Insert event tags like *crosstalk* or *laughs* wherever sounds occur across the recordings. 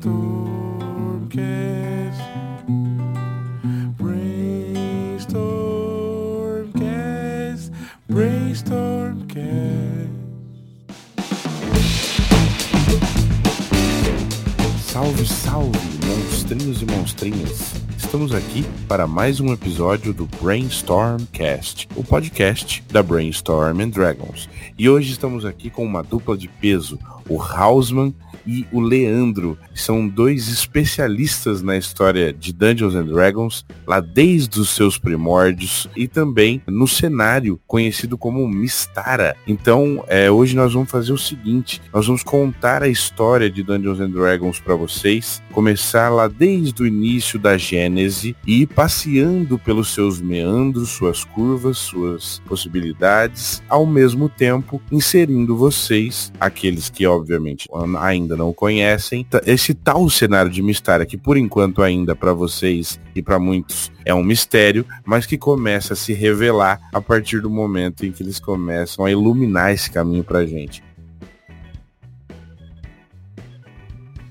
Brainstormcast. Brainstormcast. Brainstormcast. Salve, salve, monstrinhos e monstrinhas. Estamos aqui para mais um episódio do Brainstormcast, o podcast da Brainstorm and Dragons. E hoje estamos aqui com uma dupla de peso, o Hausman e o Leandro, são dois especialistas na história de Dungeons and Dragons, lá desde os seus primórdios e também no cenário conhecido como Mistara. Então, é, hoje nós vamos fazer o seguinte, nós vamos contar a história de Dungeons and Dragons para vocês, começar lá desde o início da Gênese e ir passeando pelos seus meandros, suas curvas, suas possibilidades, ao mesmo tempo inserindo vocês, aqueles que obviamente ainda não conhecem, esse tal cenário de mistério que por enquanto ainda para vocês e para muitos é um mistério, mas que começa a se revelar a partir do momento em que eles começam a iluminar esse caminho pra gente.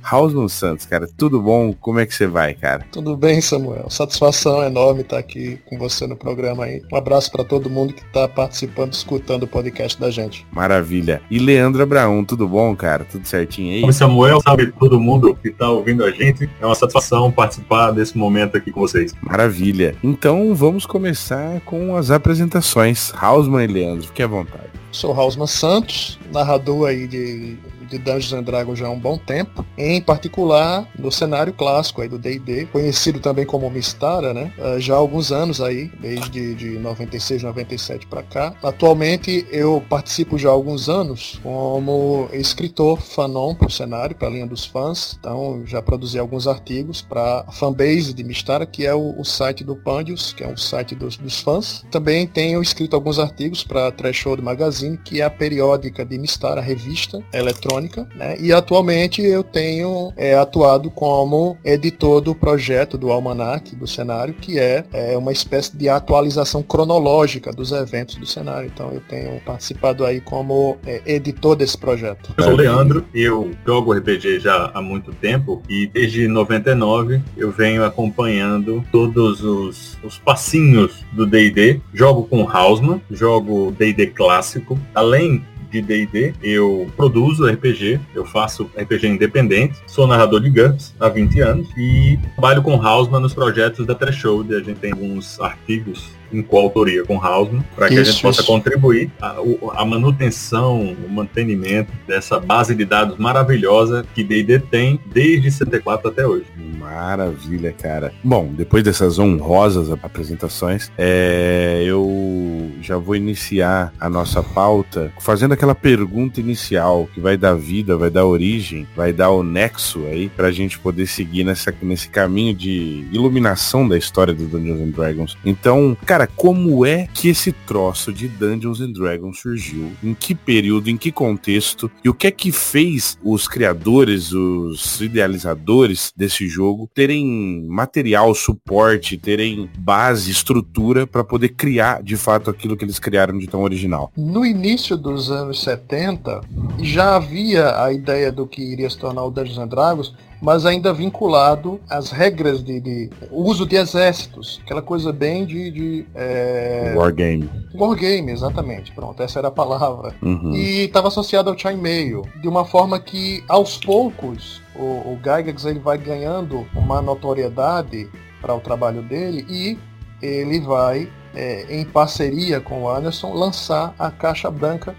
Hausman Santos, cara, tudo bom? Como é que você vai, cara? Tudo bem, Samuel. Satisfação enorme estar aqui com você no programa aí. Um abraço para todo mundo que está participando, escutando o podcast da gente. Maravilha. E Leandro Abraão, tudo bom, cara? Tudo certinho aí? Salve Samuel, sabe todo mundo que está ouvindo a gente. É uma satisfação participar desse momento aqui com vocês. Maravilha. Então vamos começar com as apresentações. Hausman e Leandro, fique à vontade. Sou Hausman Santos, narrador aí de de Dungeons and Dragons já há um bom tempo, em particular no cenário clássico aí do D&D, conhecido também como Mistara, né? Uh, já há alguns anos aí, desde de 96, 97 para cá. Atualmente eu participo já há alguns anos como escritor fanon para o cenário, para a linha dos fãs. Então já produzi alguns artigos para a fanbase de Mistara, que é o, o site do Pandius, que é um site dos, dos fãs. Também tenho escrito alguns artigos para Threshold Magazine, que é a periódica de Mistara, a revista eletrônica eletrônica, né? E atualmente eu tenho é, atuado como editor do projeto do Almanac, do cenário, que é, é uma espécie de atualização cronológica dos eventos do cenário. Então eu tenho participado aí como é, editor desse projeto. Eu sou o Leandro, eu jogo RPG já há muito tempo e desde 99 eu venho acompanhando todos os, os passinhos do D&D. Jogo com Hausman, jogo D&D clássico, além de D&D, eu produzo RPG, eu faço RPG independente, sou narrador de GURPS há 20 anos e trabalho com Hausman nos projetos da Threshold. A gente tem alguns artigos em coautoria com Hausman, para que isso, a gente possa isso. contribuir a, a, manutenção, o mantenimento dessa base de dados maravilhosa que D&D tem desde 74 até hoje. Maravilha, cara. Bom, depois dessas honrosas apresentações, é, eu já vou iniciar a nossa pauta fazendo aquela pergunta inicial que vai dar vida, vai dar origem, vai dar o nexo aí para a gente poder seguir nessa, nesse caminho de iluminação da história do Dungeons and Dragons. Então, cara, Cara, como é que esse troço de Dungeons and Dragons surgiu? Em que período, em que contexto? E o que é que fez os criadores, os idealizadores desse jogo terem material, suporte, terem base, estrutura para poder criar de fato aquilo que eles criaram de tão original? No início dos anos 70, já havia a ideia do que iria se tornar o Dungeons and Dragons, mas ainda vinculado às regras de, de uso de exércitos, aquela coisa bem de, de é... wargame. Wargame, exatamente. Pronto, essa era a palavra. Uhum. E estava associado ao chainmail, de uma forma que aos poucos o, o Gygax ele vai ganhando uma notoriedade para o trabalho dele e ele vai é, em parceria com o Anderson lançar a caixa branca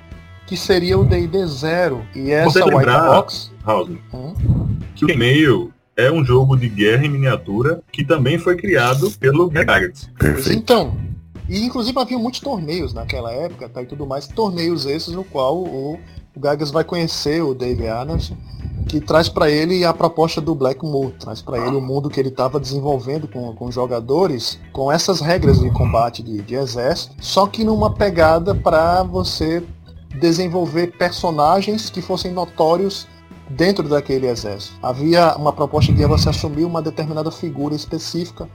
que seria o D&D Zero e essa White Box hum? Que o e-mail é um jogo de guerra em miniatura que também foi criado pelo Gygax. Então, e inclusive havia muitos torneios naquela época tá, e tudo mais, torneios esses no qual o, o Gygax vai conhecer o Dave Anderson, que traz para ele a proposta do Black Moon, traz para ele o mundo que ele estava desenvolvendo com, com jogadores, com essas regras de combate de, de exército, só que numa pegada para você desenvolver personagens que fossem notórios dentro daquele exército. Havia uma proposta de você assumir uma determinada figura específica.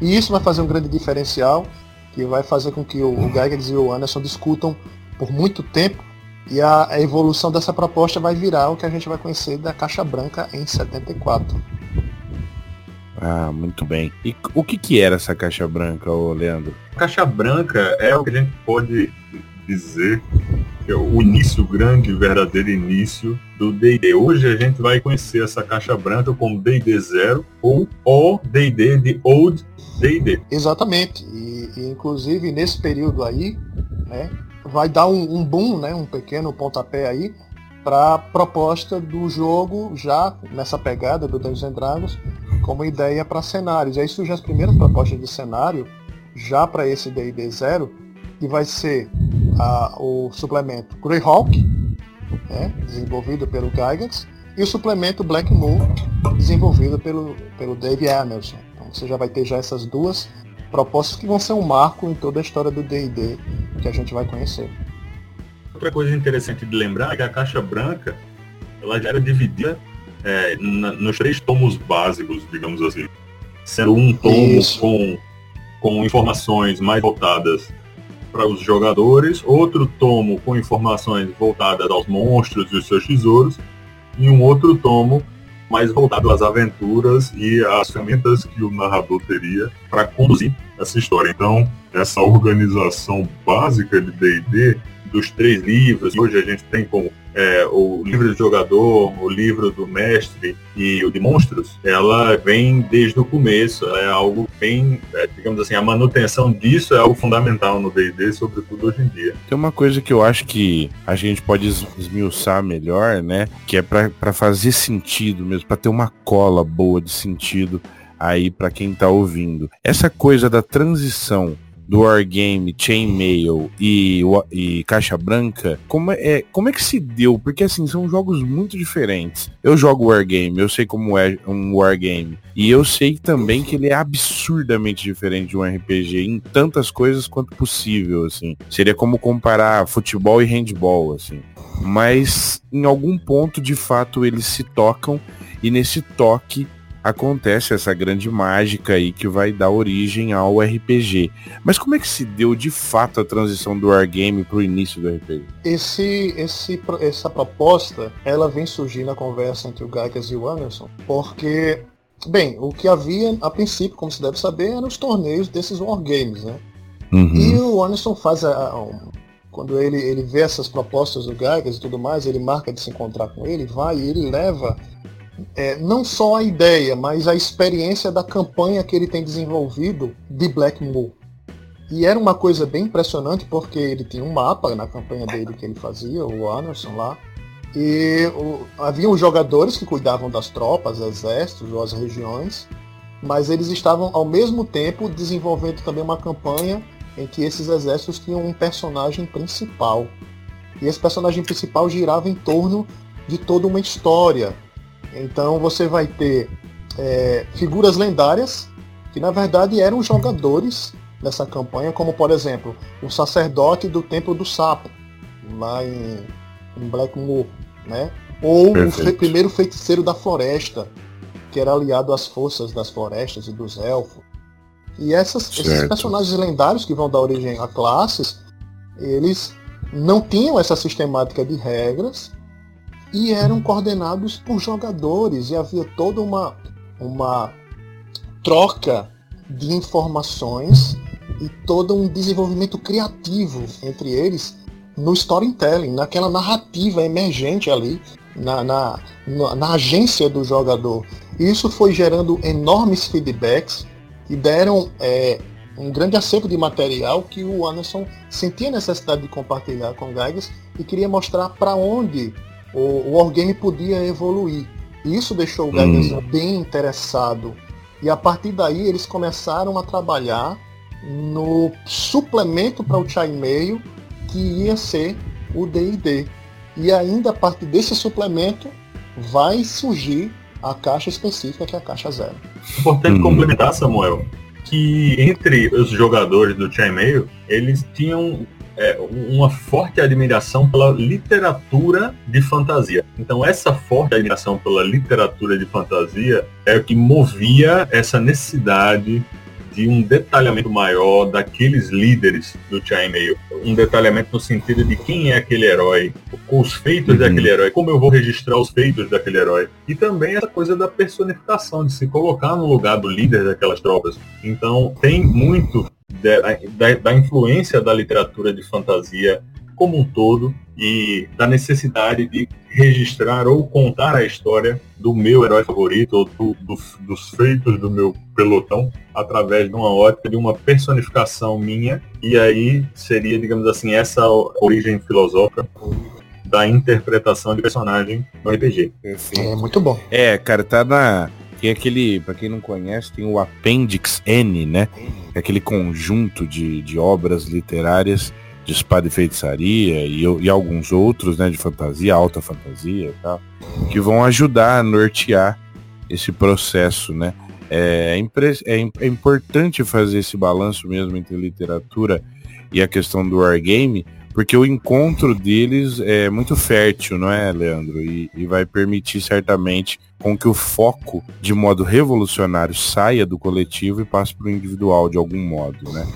E isso vai fazer um grande diferencial, que vai fazer com que o, o Gygax e o Anderson discutam por muito tempo E a, a evolução dessa proposta vai virar o que a gente vai conhecer da Caixa Branca em 74. Ah, muito bem. E o que, que era essa caixa branca, ô Leandro? Caixa branca é o que a gente pode dizer que é o início, o grande, verdadeiro início do D&D. Hoje a gente vai conhecer essa caixa branca como D&D Zero ou o D&D de Old D&D. Exatamente. E, e, inclusive nesse período aí, né, vai dar um, um boom, né, um pequeno pontapé aí para a proposta do jogo já nessa pegada do Dungeons Dragons como ideia para cenários. Aí surgem as primeiras propostas de cenário já para esse D&D Zero, que vai ser a, o suplemento Greyhawk, né, desenvolvido pelo Gygax, e o suplemento Black Moon, desenvolvido pelo, pelo Dave Emerson. Então você já vai ter já essas duas propostas que vão ser um marco em toda a história do D&D que a gente vai conhecer. Outra coisa interessante de lembrar é que a caixa branca ela já era dividida é, na, nos três tomos básicos, digamos assim. Sendo um tomo com, com informações mais voltadas para os jogadores, outro tomo com informações voltadas aos monstros e os seus tesouros, e um outro tomo mais voltado às aventuras e às ferramentas que o narrador teria para conduzir essa história. Então, essa organização básica de D&D dos três livros, hoje a gente tem como é, o livro do jogador, o livro do mestre e o de monstros, ela vem desde o começo, é algo bem, é, digamos assim, a manutenção disso é algo fundamental no D&D, sobretudo hoje em dia. Tem uma coisa que eu acho que a gente pode esmiuçar melhor, né, que é para fazer sentido mesmo, para ter uma cola boa de sentido aí para quem está ouvindo. Essa coisa da transição do Wargame, Chainmail e, e Caixa Branca, como é, como é que se deu? Porque assim, são jogos muito diferentes. Eu jogo Wargame, eu sei como é um Wargame. E eu sei também que ele é absurdamente diferente de um RPG em tantas coisas quanto possível, assim. Seria como comparar futebol e handball, assim. Mas em algum ponto, de fato, eles se tocam e nesse toque acontece essa grande mágica aí que vai dar origem ao RPG. Mas como é que se deu de fato a transição do Wargame para o início do RPG? Esse, esse, essa proposta, ela vem surgir na conversa entre o Geigas e o Anderson, porque, bem, o que havia a princípio, como se deve saber, eram os torneios desses Wargames, né? Uhum. E o Anderson faz a, a, quando ele, ele vê essas propostas do Geigas e tudo mais, ele marca de se encontrar com ele, vai e ele leva é, não só a ideia, mas a experiência da campanha que ele tem desenvolvido de Black Moor. E era uma coisa bem impressionante porque ele tinha um mapa na campanha dele que ele fazia, o Anderson lá. E o, havia os jogadores que cuidavam das tropas, exércitos ou as regiões, mas eles estavam ao mesmo tempo desenvolvendo também uma campanha em que esses exércitos tinham um personagem principal. E esse personagem principal girava em torno de toda uma história, então você vai ter é, figuras lendárias que na verdade eram jogadores nessa campanha, como por exemplo o sacerdote do Templo do Sapo, lá em, em Blackmoor, né? Ou Perfeito. o fe primeiro feiticeiro da floresta, que era aliado às forças das florestas e dos elfos. E essas, esses personagens lendários que vão dar origem a classes, eles não tinham essa sistemática de regras e eram coordenados por jogadores e havia toda uma, uma troca de informações e todo um desenvolvimento criativo entre eles no storytelling, naquela narrativa emergente ali, na, na, na, agência do jogador. E isso foi gerando enormes feedbacks e deram é, um grande acervo de material que o Anderson sentia necessidade de compartilhar com o Geiges e queria mostrar para onde o, o Wargame podia evoluir. E isso deixou o Geiger hum. bem interessado. E a partir daí eles começaram a trabalhar no suplemento para o Chainmail, que ia ser o D&D. E ainda a partir desse suplemento vai surgir a caixa específica, que é a caixa zero. Importante hum. complementar, Samuel, que entre os jogadores do Chainmail, eles tinham é, uma forte admiração pela literatura de fantasia. Então essa forte admiração pela literatura de fantasia é o que movia essa necessidade de um detalhamento maior daqueles líderes do Chainmail. Um detalhamento no sentido de quem é aquele herói, os feitos uhum. daquele herói, como eu vou registrar os feitos daquele herói. E também essa coisa da personificação, de se colocar no lugar do líder daquelas tropas. Então tem muito da, da, da influência da literatura de fantasia como um todo e da necessidade de registrar ou contar a história do meu herói favorito ou do, do, dos feitos do meu pelotão através de uma ótica de uma personificação minha e aí seria digamos assim essa origem filosófica da interpretação de personagem no RPG. É muito bom. É, cara, tá na tem aquele, para quem não conhece, tem o Appendix N, né? É aquele conjunto de, de obras literárias de espada e feitiçaria e, e, alguns outros, né, de fantasia, alta fantasia e tal, que vão ajudar a nortear esse processo, né? É, é, é, importante fazer esse balanço mesmo entre literatura e a questão do wargame, porque o encontro deles é muito fértil, não é, Leandro? E, e vai permitir certamente com que o foco, de modo revolucionário, saia do coletivo e passe para o individual de algum modo, né?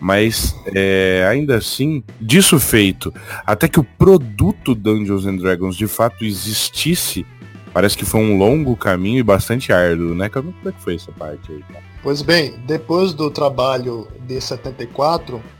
Mas é, ainda assim, disso feito, até que o produto Dungeons and Dragons de fato existisse, parece que foi um longo caminho e bastante árduo, né? Como é que foi essa parte aí? Pois bem, depois do trabalho de 74, Uh,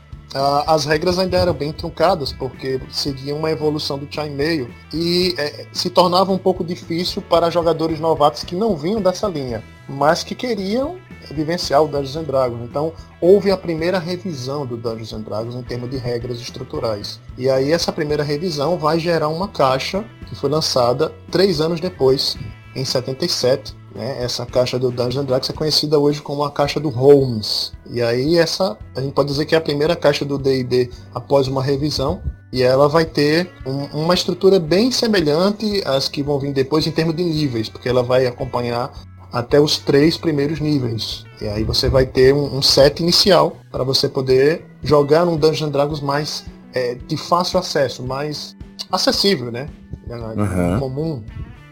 as regras ainda eram bem truncadas, porque seguiam uma evolução do chainmail e é, se tornava um pouco difícil para jogadores novatos que não vinham dessa linha, mas que queriam vivenciar o Dungeons and Dragons. Então, houve a primeira revisão do Dungeons and Dragons em termos de regras estruturais. E aí, essa primeira revisão vai gerar uma caixa que foi lançada três anos depois, em 77, né? Essa caixa do Dungeons Dragons é conhecida hoje como a caixa do Holmes. E aí essa, a gente pode dizer que é a primeira caixa do D&D após uma revisão. E ela vai ter um, uma estrutura bem semelhante às que vão vir depois em termos de níveis, porque ela vai acompanhar até os três primeiros níveis. E aí você vai ter um, um set inicial para você poder jogar num Dungeons Dragons mais é, de fácil acesso, mais acessível, né? Uhum. Comum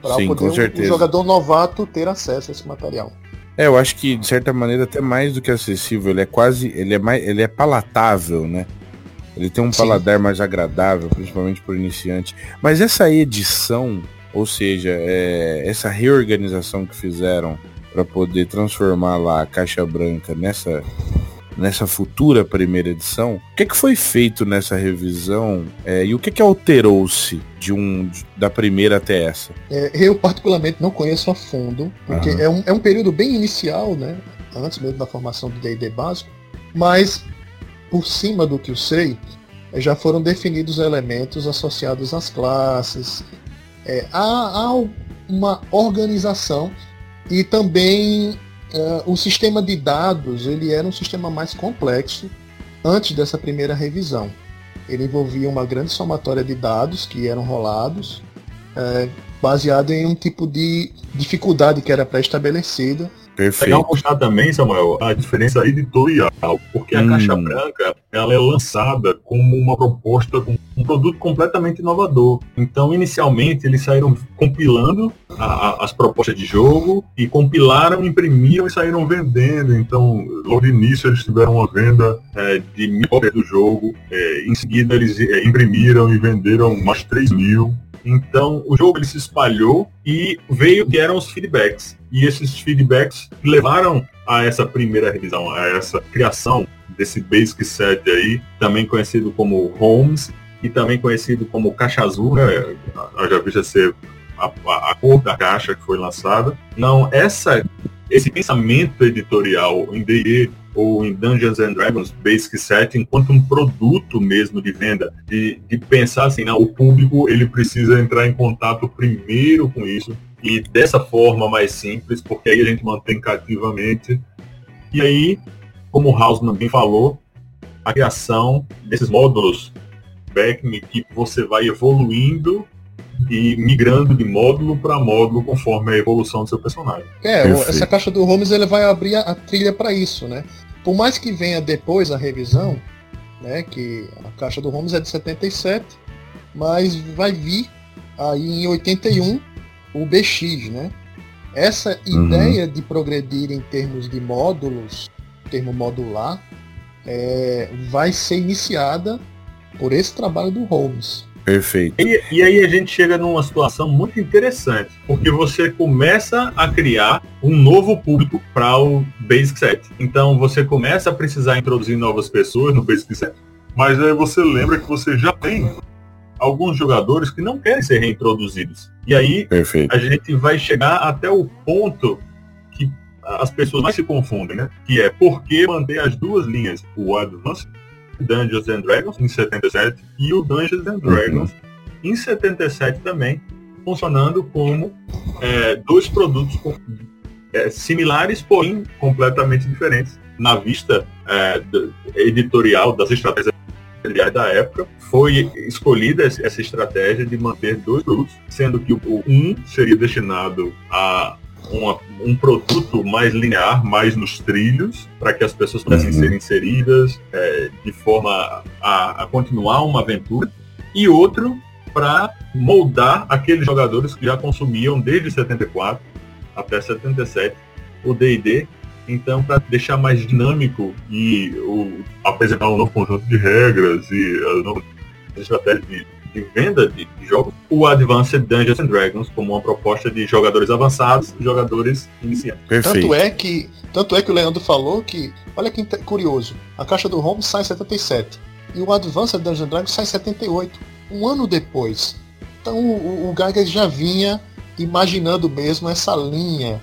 para poder um, um jogador novato ter acesso a esse material. É, eu acho que de certa maneira até mais do que acessível, ele é quase, ele é mais, ele é palatável, né? Ele tem um Sim. paladar mais agradável, principalmente para o iniciante. Mas essa edição, ou seja, é, essa reorganização que fizeram para poder transformar lá a caixa branca nessa nessa futura primeira edição. O que, é que foi feito nessa revisão é, e o que, é que alterou-se de um de, da primeira até essa? É, eu particularmente não conheço a fundo, porque uhum. é, um, é um período bem inicial, né? Antes mesmo da formação do D&D básico, mas por cima do que eu sei, já foram definidos elementos associados às classes. É, há, há uma organização e também uh, o sistema de dados ele era um sistema mais complexo antes dessa primeira revisão. Ele envolvia uma grande somatória de dados que eram rolados, uh, baseado em um tipo de dificuldade que era pré-estabelecida Perfeito. Legal mostrar também, Samuel, a diferença editorial, porque a hum. Caixa Branca ela é lançada como uma proposta, um produto completamente inovador. Então, inicialmente, eles saíram compilando a, a, as propostas de jogo e compilaram, imprimiram e saíram vendendo. Então, logo de início, eles tiveram uma venda é, de mil cópias do jogo. É, em seguida, eles é, imprimiram e venderam mais 3 mil. Então, o jogo ele se espalhou e veio que eram os feedbacks. E esses feedbacks levaram a essa primeira revisão, a essa criação desse Basic Set aí, também conhecido como Homes e também conhecido como Caixa Azul, né? Já vi ser a, a, a cor da caixa que foi lançada. Não, essa esse pensamento editorial em D&D ou em Dungeons and Dragons Basic Set enquanto um produto mesmo de venda, de, de pensar assim, não, o público ele precisa entrar em contato primeiro com isso e dessa forma mais simples, porque aí a gente mantém cativamente. E aí, como o Hausman bem falou, a criação desses módulos back que você vai evoluindo e migrando de módulo para módulo conforme a evolução do seu personagem. É, Perfeito. essa caixa do Holmes ele vai abrir a, trilha para isso, né? Por mais que venha depois a revisão, né, que a caixa do Holmes é de 77, mas vai vir aí em 81 o BX, né? Essa uhum. ideia de progredir em termos de módulos termo modular, é, vai ser iniciada por esse trabalho do Holmes. Perfeito. E, e, aí a gente chega numa situação muito interessante, porque você começa a criar um novo público para o Basic Set. Então você começa a precisar introduzir novas pessoas no Basic Set. Mas aí você lembra que você já tem alguns jogadores que não querem ser reintroduzidos. E aí Perfeito. a gente vai chegar até o ponto que as pessoas mais se confundem, né? Que é por que manter as duas linhas, o Advanced Dungeons and Dragons em 77 e o Dungeons and Dragons uhum. em 77 também, funcionando como é, dois produtos com, é, similares, porém completamente diferentes na vista é, editorial das estratégias da época, foi escolhida essa estratégia de manter dois produtos, sendo que o um seria destinado a uma, um produto mais linear, mais nos trilhos, para que as pessoas pudessem uhum. ser inseridas é, de forma a, a, continuar uma aventura, e outro para moldar aqueles jogadores que já consumiam desde 74 até 77 o D&D, então para deixar mais dinâmico e o, apresentar um novo conjunto de regras e uh, estratégias de de venda de, jogos, o Advanced Dungeons and Dragons como uma proposta de jogadores avançados e jogadores iniciantes. Perfeito. Tanto é que tanto é que o Leandro falou que, olha que curioso, a caixa do Home sai em 77 e o Advanced Dungeons and Dragons sai em 78, um ano depois. Então o, o Gygax já vinha imaginando mesmo essa linha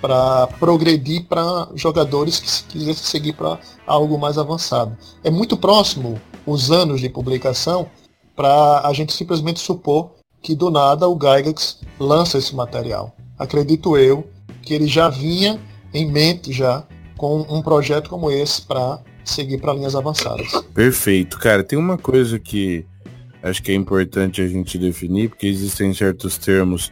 para progredir para jogadores que quisessem seguir para algo mais avançado. É muito próximo os anos de publicação para a gente simplesmente supor que do nada o Gygax lança esse material. Acredito eu que ele já vinha em mente já com um projeto como esse para seguir para linhas avançadas. Perfeito, cara. Tem uma coisa que acho que é importante a gente definir, porque existem certos termos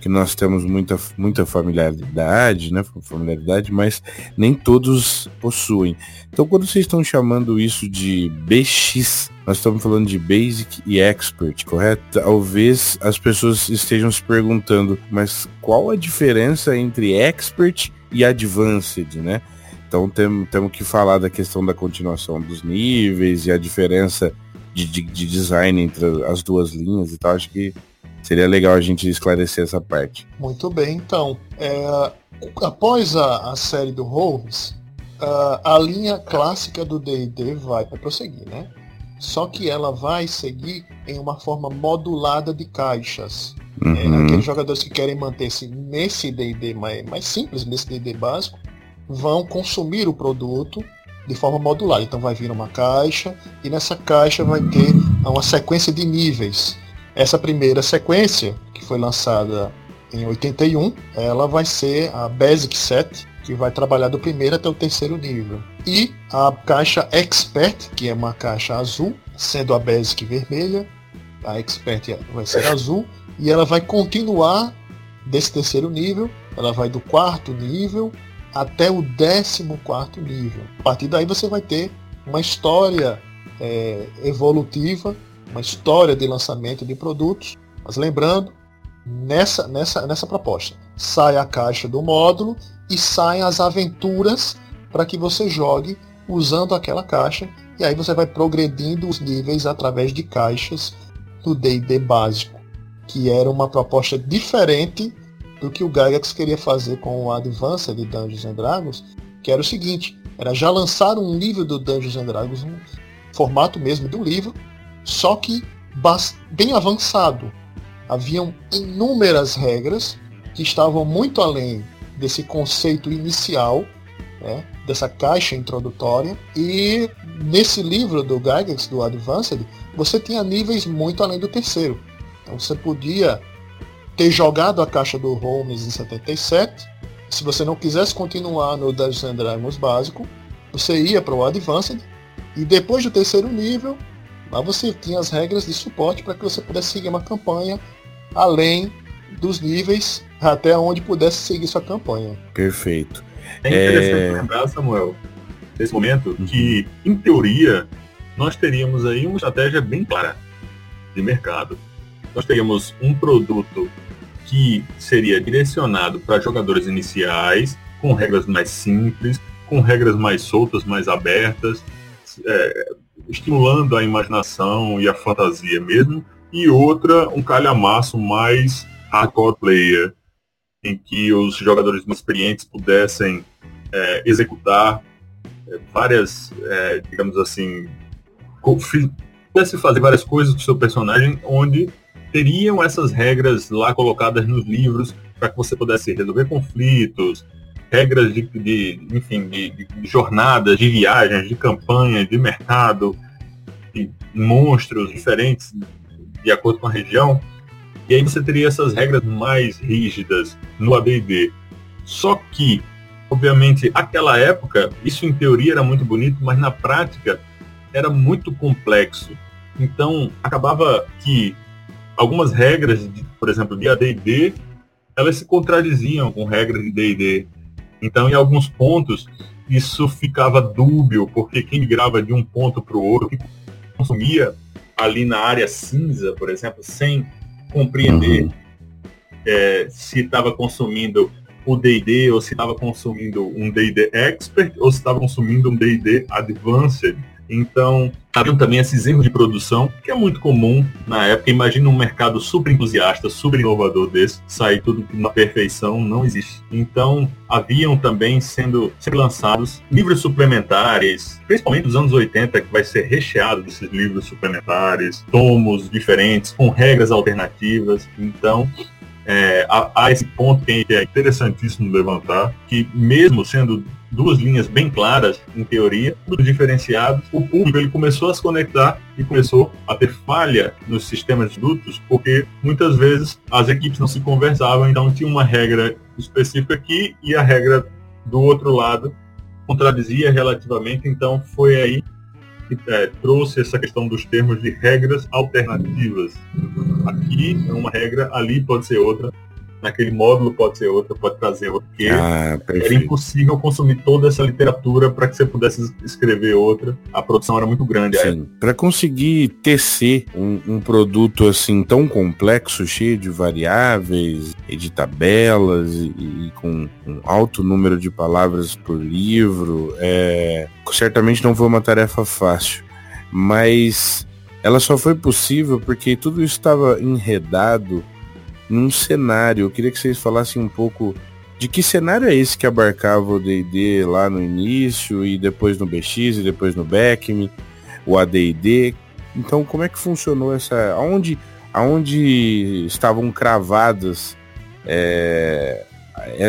que nós temos muita, muita familiaridade, né? Familiaridade, mas nem todos possuem. Então quando vocês estão chamando isso de BX, nós estamos falando de Basic e Expert, correto? Talvez as pessoas estejam se perguntando, mas qual a diferença entre Expert e Advanced, né? Então temos tem que falar da questão da continuação dos níveis e a diferença de, de, de design entre as duas linhas e tal. Acho que Seria legal a gente esclarecer essa parte. Muito bem, então. É, após a, a, série do Holmes, a, a linha clássica do D&D vai prosseguir, né? Só que ela vai seguir em uma forma modulada de caixas. É, uhum. É, aqueles jogadores que querem manter-se nesse D&D mais, mais simples, nesse D&D básico, vão consumir o produto de forma modular. Então vai vir uma caixa e nessa caixa vai ter uma sequência de níveis. Essa primeira sequência, que foi lançada em 81, ela vai ser a Basic Set, que vai trabalhar do primeiro até o terceiro nível. E a caixa Expert, que é uma caixa azul, sendo a Basic vermelha, a Expert vai ser azul, e ela vai continuar desse terceiro nível, ela vai do quarto nível até o décimo quarto nível. A partir daí você vai ter uma história é, evolutiva uma história de lançamento de produtos. Mas lembrando, nessa, nessa, nessa proposta, sai a caixa do módulo e saem as aventuras para que você jogue usando aquela caixa. E aí você vai progredindo os níveis através de caixas do D&D básico, que era uma proposta diferente do que o Gygax queria fazer com o Advanced de Dungeons and Dragons, que era o seguinte, era já lançar um livro do Dungeons and Dragons, um formato mesmo do livro, só que bem avançado. Haviam inúmeras regras que estavam muito além desse conceito inicial, né, dessa caixa introdutória. E nesse livro do Gygax, do Advanced, você tinha níveis muito além do terceiro. Então você podia ter jogado a caixa do Holmes em 77. Se você não quisesse continuar no Dungeons and Dragons básico, você ia para o Advanced. E depois do terceiro nível, Lá você tinha as regras de suporte para que você pudesse seguir uma campanha além dos níveis até onde pudesse seguir sua campanha. Perfeito. É interessante é... lembrar, Samuel, nesse momento, uhum. que, em teoria, nós teríamos aí uma estratégia bem clara de mercado. Nós teríamos um produto que seria direcionado para jogadores iniciais, com regras mais simples, com regras mais soltas, mais abertas, é, estimulando a imaginação e a fantasia mesmo, e outra, um calhamaço mais hardcore player, em que os jogadores mais experientes pudessem é, executar é, várias, é, digamos assim, pudesse fazer várias coisas com seu personagem, onde teriam essas regras lá colocadas nos livros para que você pudesse resolver conflitos, regras de, de enfim, de, de, jornadas, de viagens, de campanha, de mercado, de monstros diferentes de acordo com a região. E aí você teria essas regras mais rígidas no AD&D. Só que, obviamente, aquela época, isso em teoria era muito bonito, mas na prática era muito complexo. Então, acabava que algumas regras, por exemplo, de AD&D, elas se contradiziam com regras de D&D. Então, em alguns pontos, isso ficava dúbio, porque quem migrava de um ponto para o outro, consumia ali na área cinza, por exemplo, sem compreender uhum. é, se estava consumindo o D&D ou se estava consumindo um D&D Expert ou se estava consumindo um D&D Advanced. Então, haviam também esses erros de produção, que é muito comum na época. Imagina um mercado super entusiasta, super inovador desse, sair tudo na perfeição, não existe. Então, haviam também sendo, sendo lançados livros suplementares, principalmente dos anos 80, que vai ser recheado desses livros suplementares, tomos diferentes, com regras alternativas. Então, é, há, há, esse ponto que é interessantíssimo levantar, que mesmo sendo duas linhas bem claras, em teoria, tudo diferenciado, o público ele começou a se conectar e começou a ter falha nos sistemas de dutos, porque muitas vezes as equipes não se conversavam, então tinha uma regra específica aqui e a regra do outro lado contradizia relativamente, então foi aí que é, trouxe essa questão dos termos de regras alternativas. Aqui é uma regra, ali pode ser outra, naquele módulo pode ser outra, pode trazer outra, porque ah, era impossível consumir toda essa literatura para que você pudesse escrever outra. A produção era muito grande. Sim. Para conseguir tecer um, um, produto assim tão complexo, cheio de variáveis e de tabelas e, e com um alto número de palavras por livro, é, certamente não foi uma tarefa fácil. Mas ela só foi possível porque tudo isso estava enredado num cenário. Eu queria que vocês falassem um pouco de que cenário é esse que abarcava o D&D lá no início e depois no BX e depois no Beckme, o AD&D. Então, como é que funcionou essa... Aonde, aonde estavam cravadas é,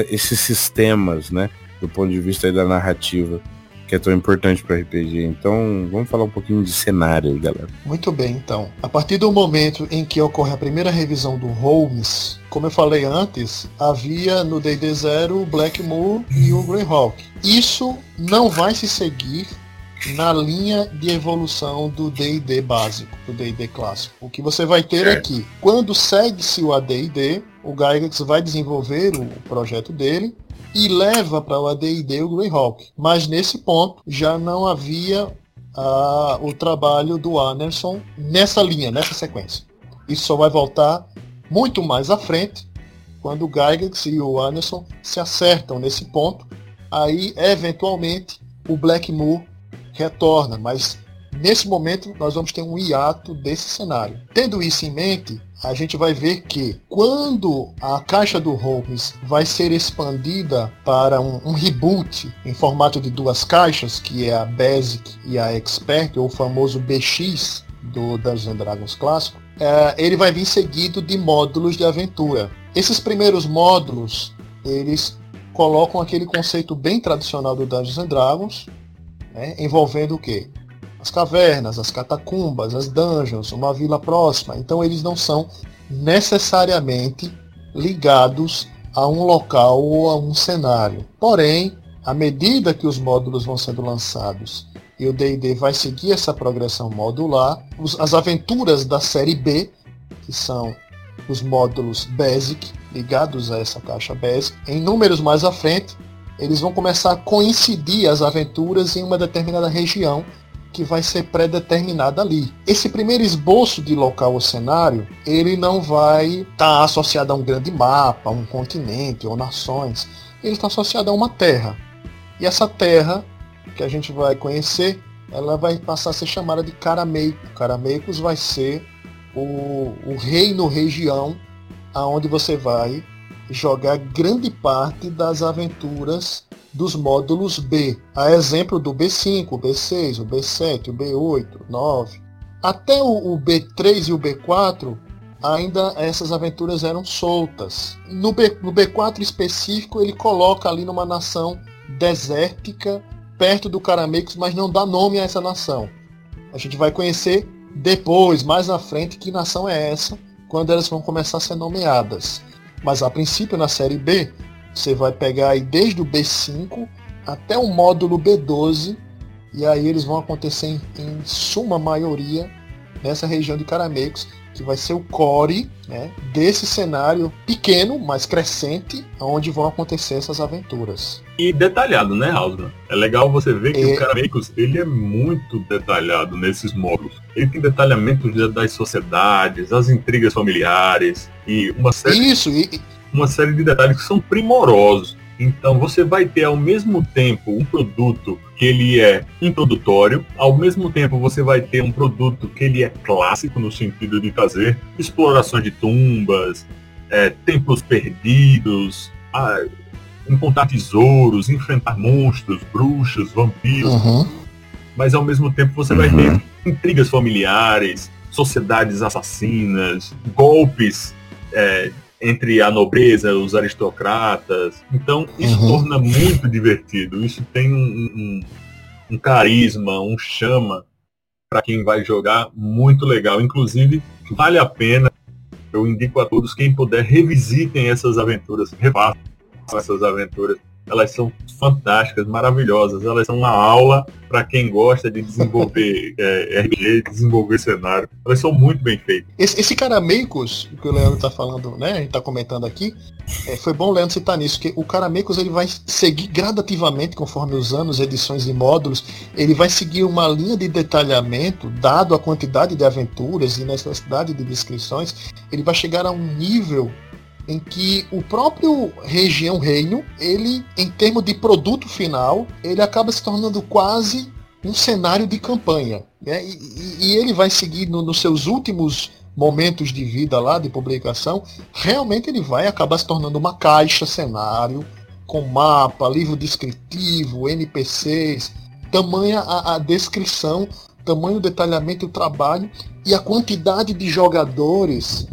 esses sistemas, né? Do ponto de vista da narrativa que é tão importante para RPG. Então, vamos falar um pouquinho de cenário, galera. Muito bem, então. A partir do momento em que ocorre a primeira revisão do Holmes, como eu falei antes, havia no D&D 0 o Blackmoor e o Greyhawk. Isso não vai se seguir na linha de evolução do D&D básico, do D&D clássico. O que você vai ter certo. aqui, quando segue-se o AD&D, o Gygax vai desenvolver o projeto dele e leva para o AD&D o Greyhawk. Mas nesse ponto já não havia uh, o trabalho do Anderson nessa linha, nessa sequência. Isso só vai voltar muito mais à frente, quando o Gygax e o Anderson se acertam nesse ponto. Aí, eventualmente, o Blackmoor retorna, mas nesse momento nós vamos ter um hiato desse cenário. Tendo isso em mente, a gente vai ver que quando a caixa do Holmes vai ser expandida para um, um, reboot em formato de duas caixas, que é a Basic e a Expert, ou o famoso BX do Dungeons Dragons clássico, é, ele vai vir seguido de módulos de aventura. Esses primeiros módulos, eles colocam aquele conceito bem tradicional do Dungeons Dragons, né, envolvendo o quê? As cavernas, as catacumbas, as dungeons, uma vila próxima. Então eles não são necessariamente ligados a um local ou a um cenário. Porém, à medida que os módulos vão sendo lançados e o D&D vai seguir essa progressão modular, as aventuras da série B, que são os módulos Basic, ligados a essa caixa Basic, em números mais à frente, eles vão começar a coincidir as aventuras em uma determinada região que vai ser pré-determinada ali. Esse primeiro esboço de local ou cenário, ele não vai estar tá associado a um grande mapa, um continente ou nações. Ele está associado a uma terra. E essa terra que a gente vai conhecer, ela vai passar a ser chamada de Carameico. Carameicos vai ser o, o reino região aonde você vai jogar grande parte das aventuras dos módulos B. A exemplo do B5, o B6, o B7, o B8, 9. Até o, o B3 e o B4, ainda essas aventuras eram soltas. No, B, no B4 específico, ele coloca ali numa nação desértica, perto do Caramecos, mas não dá nome a essa nação. A gente vai conhecer depois, mais na frente, que nação é essa, quando elas vão começar a ser nomeadas. Mas a princípio na série B, você vai pegar aí desde o B5 até o módulo B12, e aí eles vão acontecer em, em suma maioria nessa região de Caramecos, que vai ser o core né, desse cenário pequeno, mas crescente, onde vão acontecer essas aventuras. E detalhado, né, Hausman? É legal você ver que é... o Caramecos, ele é muito detalhado nesses módulos. Ele tem detalhamento das sociedades, as intrigas familiares e uma série... Isso, e uma série de detalhes que são primorosos. Então você vai ter ao mesmo tempo um produto que ele é introdutório, ao mesmo tempo você vai ter um produto que ele é clássico no sentido de fazer explorações de tumbas, é, templos perdidos, a, encontrar tesouros, enfrentar monstros, bruxas, vampiros. Uhum. Mas ao mesmo tempo você uhum. vai ter intrigas familiares, sociedades assassinas, golpes é, entre a nobreza, os aristocratas. Então, isso uhum. torna muito divertido. Isso tem um, um, um carisma, um chama para quem vai jogar muito legal. Inclusive, vale a pena. Eu indico a todos, quem puder, revisitem essas aventuras, refaçam essas aventuras elas são fantásticas, maravilhosas. Elas são uma aula para quem gosta de desenvolver *laughs* é, RPG, desenvolver cenário. Elas são muito bem feitas. Esse, esse Carameicos, que o Leandro está falando, né? A gente está comentando aqui, é, foi bom o Leandro citar nisso, que o Carameicos ele vai seguir gradativamente, conforme os anos, edições e módulos, ele vai seguir uma linha de detalhamento, dado a quantidade de aventuras e necessidade de descrições, ele vai chegar a um nível em que o próprio região reino, ele, em termos de produto final, ele acaba se tornando quase um cenário de campanha. Né? E, e, ele vai seguir no, nos seus últimos momentos de vida lá, de publicação, realmente ele vai acabar se tornando uma caixa cenário, com mapa, livro descritivo, NPCs, tamanha a, a descrição, tamanho o detalhamento do trabalho e a quantidade de jogadores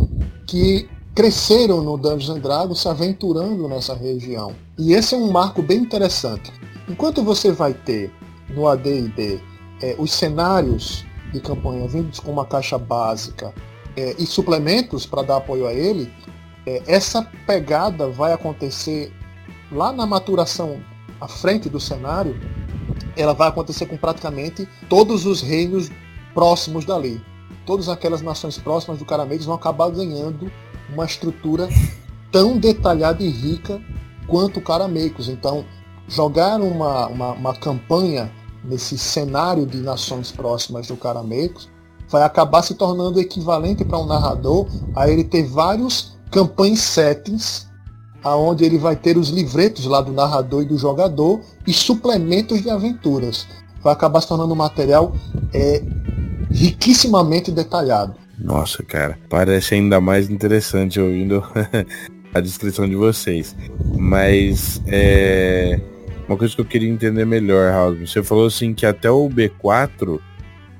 que cresceram no Dungeons and Dragons se aventurando nessa região. E esse é um marco bem interessante. Enquanto você vai ter no AD&D é, os cenários de campanha vindos com uma caixa básica é, e suplementos para dar apoio a ele, é, essa pegada vai acontecer lá na maturação à frente do cenário, ela vai acontecer com praticamente todos os reinos próximos dali. Todas aquelas nações próximas do Caramedes vão acabar ganhando uma estrutura tão detalhada e rica quanto o Carameicos. Então, jogar uma, uma, uma, campanha nesse cenário de nações próximas do Carameicos vai acabar se tornando equivalente para um narrador a ele ter vários campanhas settings aonde ele vai ter os livretos lá do narrador e do jogador e suplementos de aventuras. Vai acabar se tornando um material é, riquissimamente detalhado. Nossa, cara, parece ainda mais interessante ouvindo *laughs* a descrição de vocês. Mas é uma coisa que eu queria entender melhor, Raul. Você falou assim que até o B4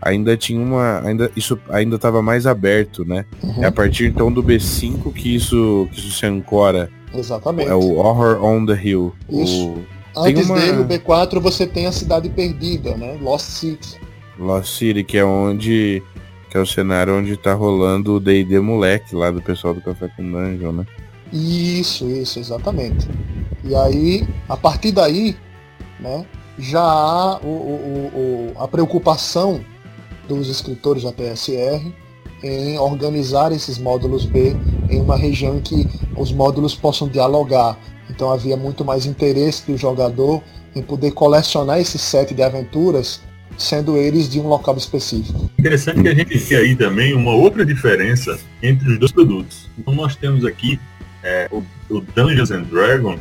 ainda tinha uma, ainda isso ainda estava mais aberto, né? Uhum. É a partir então do B5 que isso que isso se ancora. Exatamente. É o Horror on the Hill. Isso. O... Antes uma... dele, o B4, você tem a Cidade Perdida, né? Lost City. Lost City, que é onde que é o cenário onde tá rolando o D&D moleque lá do pessoal do Café com Dungeon, né? Isso, isso, exatamente. E aí, a partir daí, né, já há o, o, o, a preocupação dos escritores da PSR em organizar esses módulos B em uma região em que os módulos possam dialogar. Então havia muito mais interesse do jogador em poder colecionar esse set de aventuras sendo eles de um local específico. Interessante que a gente vê aí também uma outra diferença entre os dois produtos. Então nós temos aqui é, o, o, Dungeons and Dragons,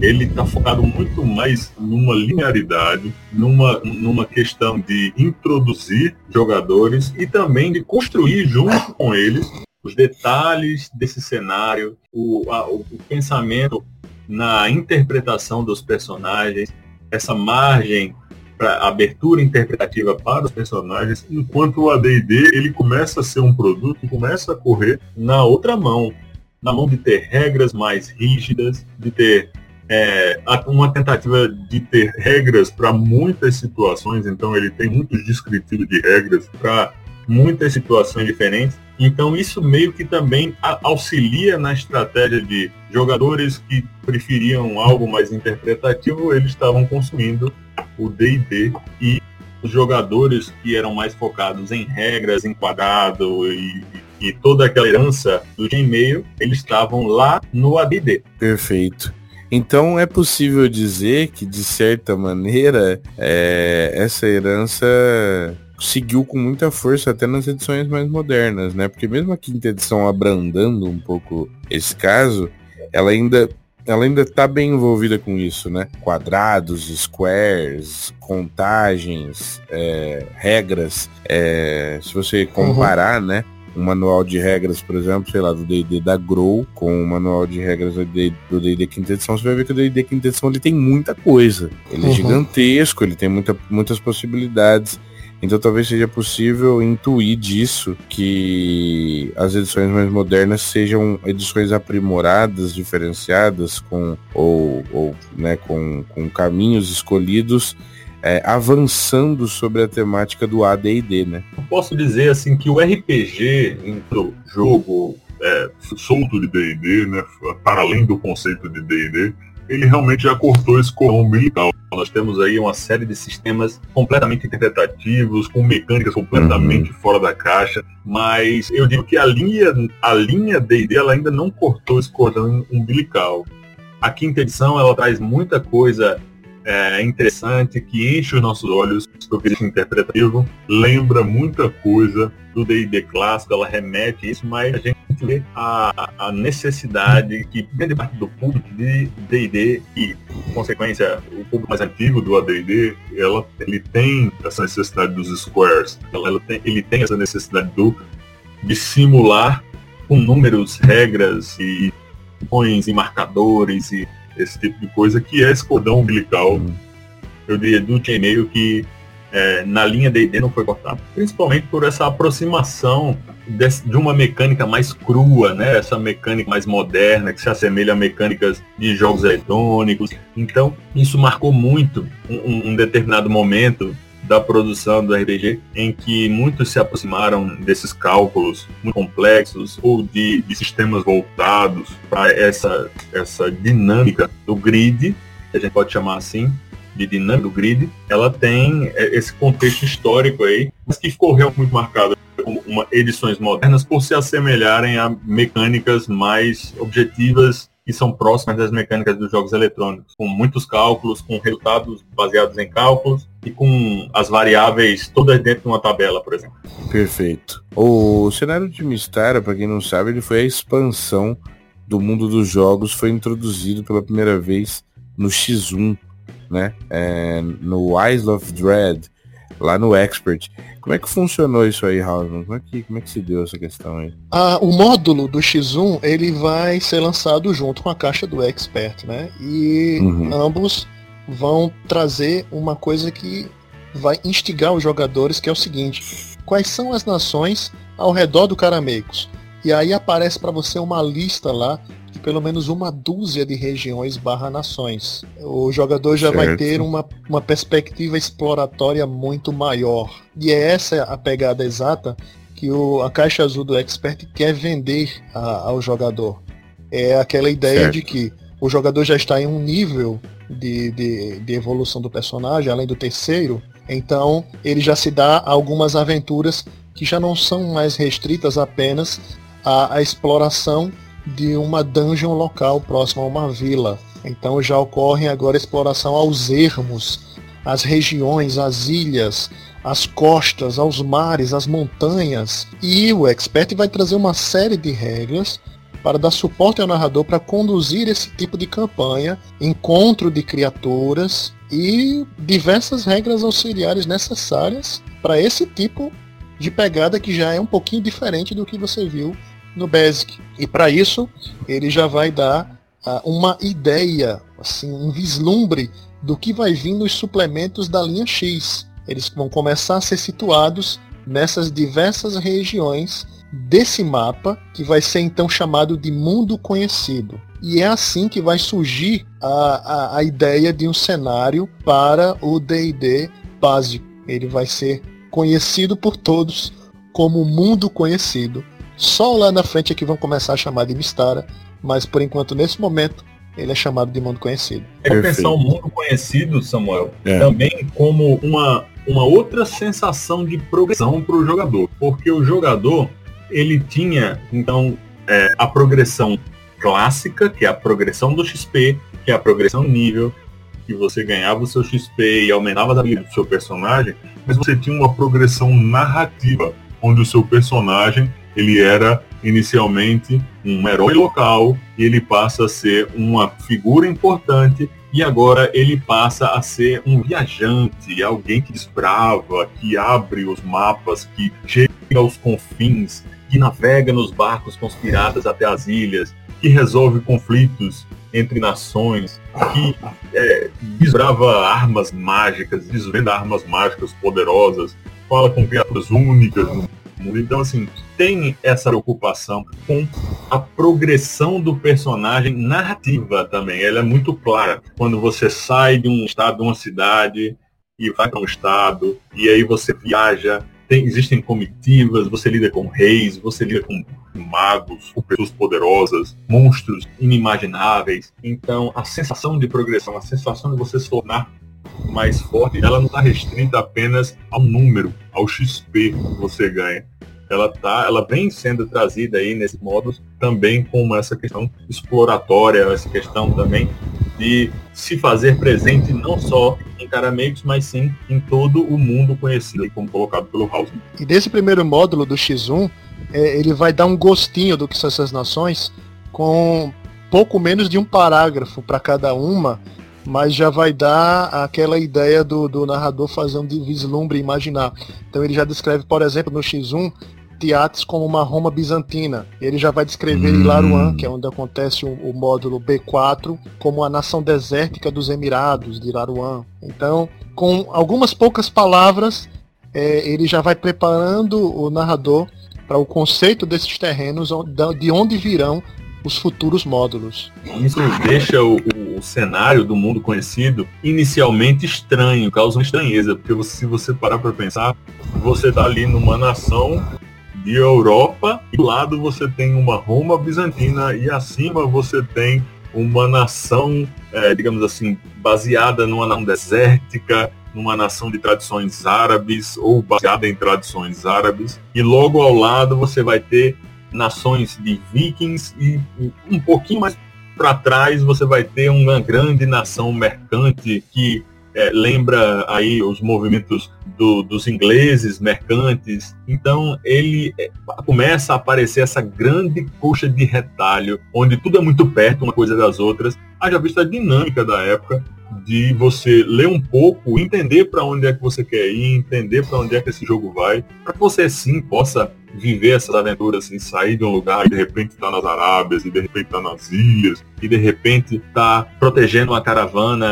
ele está focado muito mais numa linearidade, numa, numa questão de introduzir jogadores e também de construir junto com eles os detalhes desse cenário, o, a, o, o pensamento na interpretação dos personagens, essa margem para abertura interpretativa para os personagens, enquanto o AD&D ele começa a ser um produto que começa a correr na outra mão, na mão de ter regras mais rígidas, de ter é, uma tentativa de ter regras para muitas situações, então ele tem muitos descritivos de regras para muitas situações diferentes. Então isso meio que também auxilia na estratégia de jogadores que preferiam algo mais interpretativo, eles estavam consumindo o D&D e os jogadores que eram mais focados em regras, em quadrado e, e toda aquela herança do Gmail, eles estavam lá no AD&D. Perfeito. Então é possível dizer que, de certa maneira, é, essa herança seguiu com muita força até nas edições mais modernas, né? Porque mesmo a quinta edição abrandando um pouco esse caso, ela ainda ela ainda está bem envolvida com isso, né? Quadrados, squares, contagens, é, regras. É, se você comparar, uhum. né? Um manual de regras, por exemplo, sei lá, do D&D da Grow com o manual de regras do D&D quinta edição, você vai ver que o D&D quinta edição ele tem muita coisa. Ele é uhum. gigantesco, ele tem muita, muitas possibilidades. Então talvez seja possível intuir disso que as edições mais modernas sejam edições aprimoradas, diferenciadas, com ou, ou né, com, com caminhos escolhidos é, avançando sobre a temática do AD&D, né? Posso dizer assim que o RPG, o jogo é, solto de D&D, né, para além do conceito de D&D, ele realmente já cortou esse cordão umbilical. Nós temos aí uma série de sistemas completamente interpretativos, com mecânicas completamente uhum. fora da caixa, mas eu digo que a linha a linha D&D ela ainda não cortou esse cordão umbilical. A quinta edição ela traz muita coisa é, interessante que enche os nossos olhos sobre isso interpretativo, lembra muita coisa do D&D clássico, ela remete isso, mas a gente vê a, a necessidade que grande parte do público de D&D e, por consequência, o público mais antigo do AD&D, ela, ele tem essa necessidade dos squares, ela, ela tem, ele tem essa necessidade do, de simular com números, regras e pões e marcadores e esse tipo de coisa, que é esse cordão umbilical, uhum. eu diria, do Gmail que é, na linha D&D não foi cortado. Principalmente por essa aproximação de, de, uma mecânica mais crua, né? Essa mecânica mais moderna, que se assemelha a mecânicas de jogos eletrônicos. Então, isso marcou muito um, um determinado momento da produção do RPG, em que muitos se aproximaram desses cálculos muito complexos ou de, de sistemas voltados para essa, essa dinâmica do grid, que a gente pode chamar assim, de dinâmica do grid, ela tem é, esse contexto histórico aí, mas que ficou realmente muito marcado como uma, edições modernas por se assemelharem a mecânicas mais objetivas que são próximas das mecânicas dos jogos eletrônicos, com muitos cálculos, com resultados baseados em cálculos e com as variáveis todas dentro de uma tabela, por exemplo. Perfeito. O cenário de Mistara, para quem não sabe, ele foi a expansão do mundo dos jogos, foi introduzido pela primeira vez no X1, né? É, no Isle of Dread, lá no Expert. Como é que funcionou isso aí, Hausman? Como é que, como é que se deu essa questão aí? Ah, o módulo do X1 ele vai ser lançado junto com a caixa do Expert, né? E uhum. ambos vão trazer uma coisa que vai instigar os jogadores, que é o seguinte: quais são as nações ao redor do Caramecos? E aí aparece para você uma lista lá pelo menos uma dúzia de regiões barra nações. O jogador já certo. vai ter uma, uma perspectiva exploratória muito maior. E é essa a pegada exata que o, a caixa azul do Expert quer vender a, ao jogador. É aquela ideia certo. de que o jogador já está em um nível de, de, de evolução do personagem, além do terceiro, então ele já se dá algumas aventuras que já não são mais restritas apenas à, à exploração de uma dungeon local próxima a uma vila. Então já ocorre agora exploração aos ermos, às regiões, às ilhas, às costas, aos mares, às montanhas. E o expert vai trazer uma série de regras para dar suporte ao narrador para conduzir esse tipo de campanha, encontro de criaturas e diversas regras auxiliares necessárias para esse tipo de pegada que já é um pouquinho diferente do que você viu no Basic. E para isso, ele já vai dar uh, uma ideia, assim, um vislumbre do que vai vir nos suplementos da linha X. Eles vão começar a ser situados nessas diversas regiões desse mapa, que vai ser então chamado de mundo conhecido. E é assim que vai surgir a, a, a ideia de um cenário para o DD básico. Ele vai ser conhecido por todos como mundo conhecido. Só lá na frente é que vão começar a chamar de Mistara, mas por enquanto, nesse momento, ele é chamado de mundo conhecido. É pensar o mundo conhecido, Samuel, é. também como uma, uma outra sensação de progressão para o jogador. Porque o jogador, ele tinha, então, é, a progressão clássica, que é a progressão do XP, que é a progressão nível, que você ganhava o seu XP e aumentava a habilidade do seu personagem, mas você tinha uma progressão narrativa, onde o seu personagem ele era inicialmente um herói local e ele passa a ser uma figura importante e agora ele passa a ser um viajante, alguém que desbrava, que abre os mapas, que chega aos confins, que navega nos barcos com os piratas até as ilhas, que resolve conflitos entre nações, que é, desbrava armas mágicas, desvenda armas mágicas poderosas, fala com criaturas únicas no Então, assim, tem essa preocupação com a progressão do personagem narrativa também. Ela é muito clara. Quando você sai de um estado, de uma cidade, e vai para um estado, e aí você viaja tem, existem comitivas, você lida com reis, você lida com magos, com pessoas poderosas, monstros inimagináveis. Então, a sensação de progressão, a sensação de você se tornar mais forte, ela não está restrita apenas ao número, ao XP que você ganha. Ela tá, ela vem sendo trazida aí nesse modo também como essa questão exploratória, essa questão também de se fazer presente não só em Carameiros, mas sim em todo o mundo conhecido, como colocado pelo House. E desse primeiro módulo do X1, é, ele vai dar um gostinho do que são essas nações, com pouco menos de um parágrafo para cada uma, mas já vai dar aquela ideia do, do narrador fazer um vislumbre imaginar. Então ele já descreve, por exemplo, no X1, Tiates como uma Roma bizantina. Ele já vai descrever hum. Ilaruan, que é onde acontece o, o, módulo B4, como a nação desértica dos Emirados de Ilaruan. Então, com algumas poucas palavras, é, ele já vai preparando o narrador para o conceito desses terrenos, de onde virão os futuros módulos. Isso deixa o, o, cenário do mundo conhecido inicialmente estranho, causa uma estranheza, porque você, se você parar para pensar, você está ali numa nação de Europa, e do lado você tem uma Roma bizantina e acima você tem uma nação, é, digamos assim, baseada numa nação desértica, numa nação de tradições árabes ou baseada em tradições árabes. E logo ao lado você vai ter nações de vikings e um pouquinho mais para trás você vai ter uma grande nação mercante que é, lembra aí os movimentos do, dos ingleses, mercantes. Então ele é, começa a aparecer essa grande coxa de retalho, onde tudo é muito perto uma coisa das outras. Haja vista a dinâmica da época de você ler um pouco, entender para onde é que você quer ir, entender para onde é que esse jogo vai, para que você sim possa viver essas aventuras, assim, sair de um lugar e de repente estar tá nas Arábias, e de repente estar tá nas ilhas, e de repente estar tá protegendo uma caravana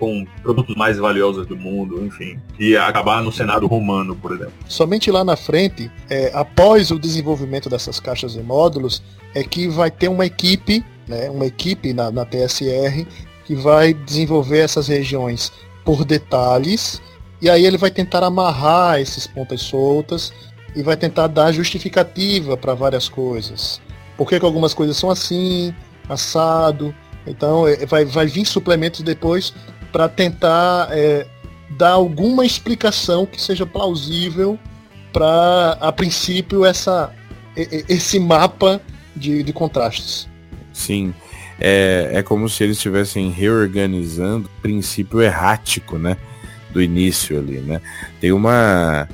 com produtos mais valiosos do mundo, enfim, e acabar no cenário romano, por exemplo. Somente lá na frente, é, após o desenvolvimento dessas caixas e módulos, é que vai ter uma equipe, né, uma equipe na, na TSR que vai desenvolver essas regiões por detalhes, e aí ele vai tentar amarrar esses pontas soltas e vai tentar dar justificativa para várias coisas. Por que, que algumas coisas são assim, assado. Então é, vai, vai vir suplementos depois para tentar é, dar alguma explicação que seja plausível para, a princípio, essa, esse mapa de, de contrastes. Sim. É, é como se eles estivessem reorganizando o princípio errático, né? Do início ali, né? Tem uma,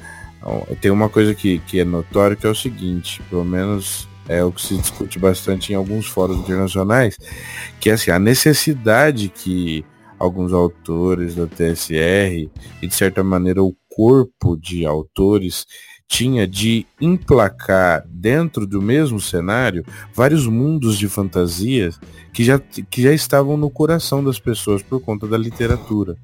tem uma coisa que, que é notório que é o seguinte, pelo menos é o que se *laughs* discute bastante em alguns fóruns internacionais, que é assim, a necessidade que alguns autores da TSR e de certa maneira o corpo de autores tinha de emplacar dentro do mesmo cenário vários mundos de fantasias que já, que já estavam no coração das pessoas por conta da literatura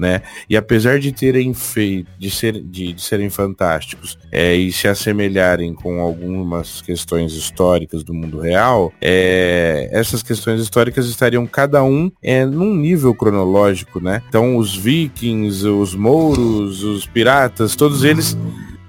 né? E apesar de terem feito, de, ser, de, de serem fantásticos é, e se assemelharem com algumas questões históricas do mundo real, é, essas questões históricas estariam cada um é, num nível cronológico, né? Então os vikings, os mouros, os piratas, todos eles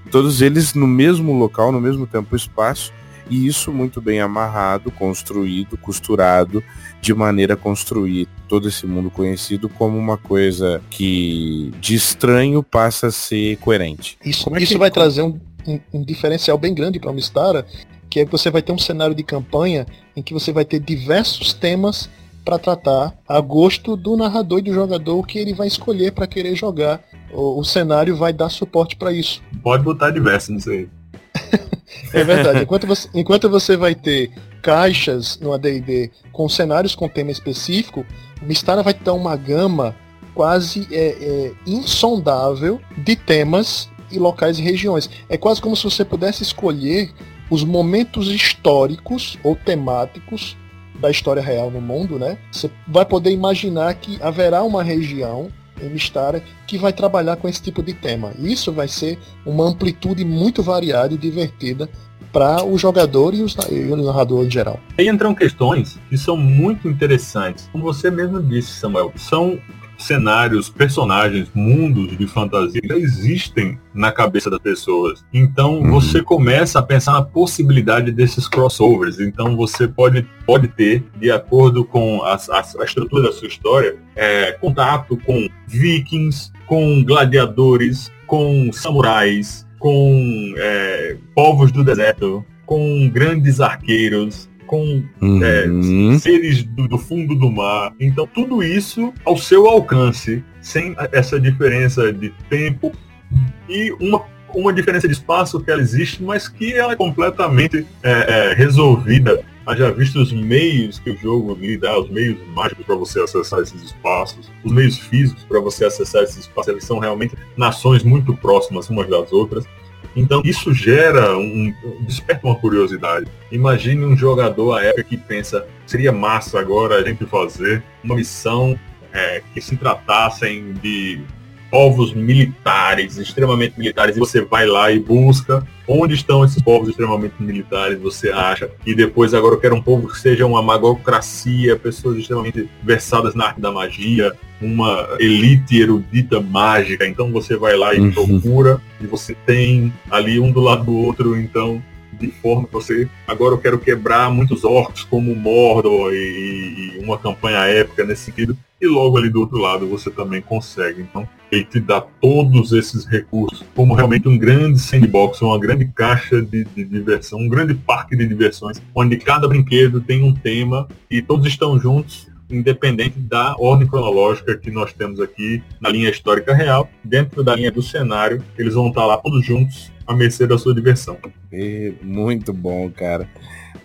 todos eles no mesmo local, no mesmo tempo e espaço, e isso muito bem amarrado, construído, costurado, de maneira a construir todo esse mundo conhecido como uma coisa que de estranho passa a ser coerente. Isso, é isso que... vai trazer um, um, um diferencial bem grande para a Mistara, que é que você vai ter um cenário de campanha em que você vai ter diversos temas para tratar a gosto do narrador e do jogador que ele vai escolher para querer jogar. O, o, cenário vai dar suporte para isso. Pode botar diverso nisso aí. *laughs* é verdade. Enquanto você, enquanto você vai ter caixas no AD&D com cenários com tema específico, o Mistara vai ter uma gama quase é, é, insondável de temas e locais e regiões. É quase como se você pudesse escolher os momentos históricos ou temáticos da história real no mundo, né? Você vai poder imaginar que haverá uma região em Mistara que vai trabalhar com esse tipo de tema. Isso vai ser uma amplitude muito variada e divertida para o jogador e, os, e o narrador em geral. Aí entram questões que são muito interessantes. Como você mesmo disse, Samuel, são cenários, personagens, mundos de fantasia já existem na cabeça das pessoas. Então uhum. você começa a pensar na possibilidade desses crossovers. Então você pode, pode ter, de acordo com a, a, a estrutura da sua história, é, contato com vikings, com gladiadores, com samurais, com é, povos do deserto, com grandes arqueiros, com é, uhum. é, seres do, do, fundo do mar. Então tudo isso ao seu alcance, sem essa diferença de tempo e uma, uma diferença de espaço que ela existe, mas que ela é completamente é, é, resolvida. Haja visto os meios que o jogo lhe dá, os meios mágicos para você acessar esses espaços, os meios físicos para você acessar esses espaços, eles são realmente nações muito próximas umas das outras. Então isso gera um, desperta uma curiosidade. Imagine um jogador à época que pensa, seria massa agora a gente fazer uma missão é, que se tratassem de povos militares, extremamente militares, e você vai lá e busca onde estão esses povos extremamente militares, você acha, e depois agora eu quero um povo que seja uma magocracia, pessoas extremamente versadas na arte da magia, uma elite erudita mágica, então você vai lá e uhum. procura, e você tem ali um do lado do outro, então de forma que você agora eu quero quebrar muitos orcs como Mordor e, e uma campanha épica nesse sentido e logo ali do outro lado você também consegue. Então, ele te dá todos esses recursos como realmente um grande sandbox, uma grande caixa de, de, diversão, um grande parque de diversões, onde cada brinquedo tem um tema e todos estão juntos, independente da ordem cronológica que nós temos aqui na linha histórica real, dentro da linha do cenário, eles vão estar lá todos juntos à mercê da sua diversão. E muito bom, cara.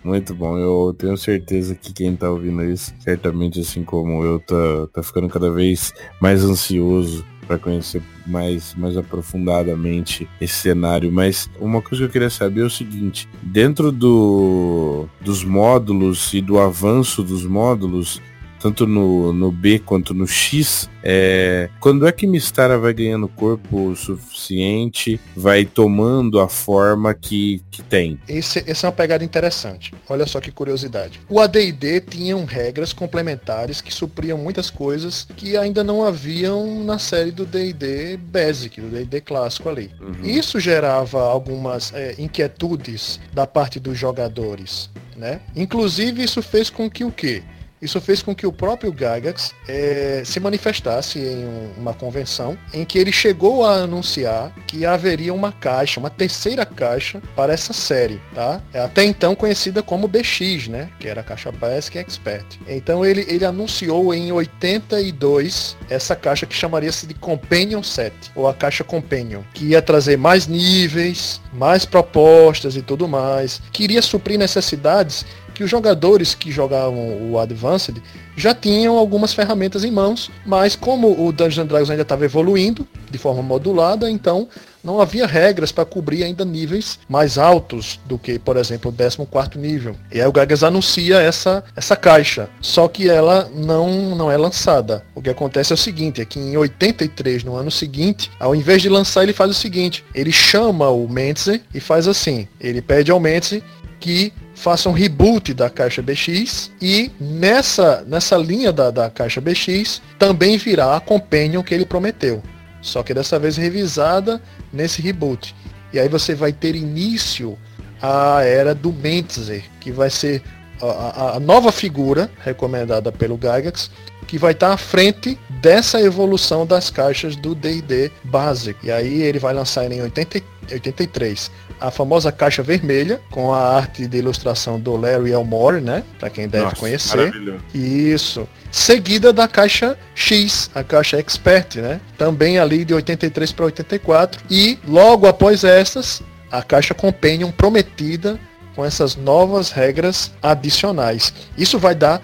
Muito bom. Eu tenho certeza que quem tá ouvindo isso, certamente assim como eu, tá, tá ficando cada vez mais ansioso para conhecer mais, mais aprofundadamente esse cenário. Mas uma coisa que eu queria saber é o seguinte: dentro do, dos módulos e do avanço dos módulos, tanto no, no B quanto no X, é, quando é que Mistara vai ganhando corpo suficiente, vai tomando a forma que, que tem? Esse, essa é uma pegada interessante. Olha só que curiosidade. O AD&D tinham regras complementares que supriam muitas coisas que ainda não haviam na série do D&D Basic, do D&D clássico ali. Uhum. Isso gerava algumas é, inquietudes da parte dos jogadores, né? Inclusive isso fez com que o quê? Isso fez com que o próprio Gygax é, se manifestasse em uma convenção em que ele chegou a anunciar que haveria uma caixa, uma terceira caixa para essa série, tá? É até então conhecida como BX, né? Que era a caixa Basic Expert. Então ele, ele anunciou em 82 essa caixa que chamaria-se de Companion Set, ou a caixa Companion, que ia trazer mais níveis, mais propostas e tudo mais, queria suprir necessidades que os jogadores que jogavam o Advanced já tinham algumas ferramentas em mãos, mas como o Dungeons Dragons ainda estava evoluindo de forma modulada, então não havia regras para cobrir ainda níveis mais altos do que, por exemplo, o 14 nível. E aí o Gagas anuncia essa, essa caixa, só que ela não, não é lançada. O que acontece é o seguinte, é que em 83, no ano seguinte, ao invés de lançar, ele faz o seguinte, ele chama o Mentzer e faz assim, ele pede ao Mentzer que faça um reboot da caixa BX e nessa, nessa linha da, da caixa BX também virá a Companion que ele prometeu. Só que dessa vez revisada nesse reboot. E aí você vai ter início a era do Mentzer, que vai ser a, a, nova figura recomendada pelo Gygax, que vai estar à frente dessa evolução das caixas do D&D Basic. E aí ele vai lançar em 80, 83 a famosa caixa vermelha, com a arte de ilustração do Larry Elmore, né? Para quem deve Nossa, conhecer. Isso. Seguida da caixa X, a caixa Expert, né? Também ali de 83 para 84. E logo após essas, a caixa Companion prometida com essas novas regras adicionais. Isso vai dar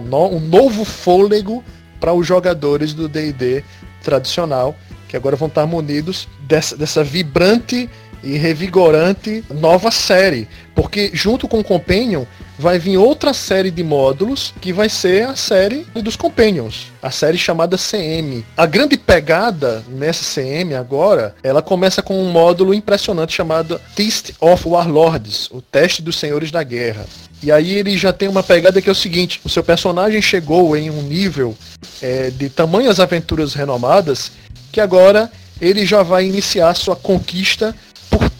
no, um novo fôlego para os jogadores do D&D tradicional, que agora vão estar munidos dessa, dessa vibrante e revigorante nova série. Porque junto com o Companion vai vir outra série de módulos que vai ser a série dos Companions, a série chamada CM. A grande pegada nessa CM agora, ela começa com um módulo impressionante chamado Test of Warlords, o teste dos senhores da guerra. E aí ele já tem uma pegada que é o seguinte, o seu personagem chegou em um nível é, de tamanhas aventuras renomadas que agora ele já vai iniciar sua conquista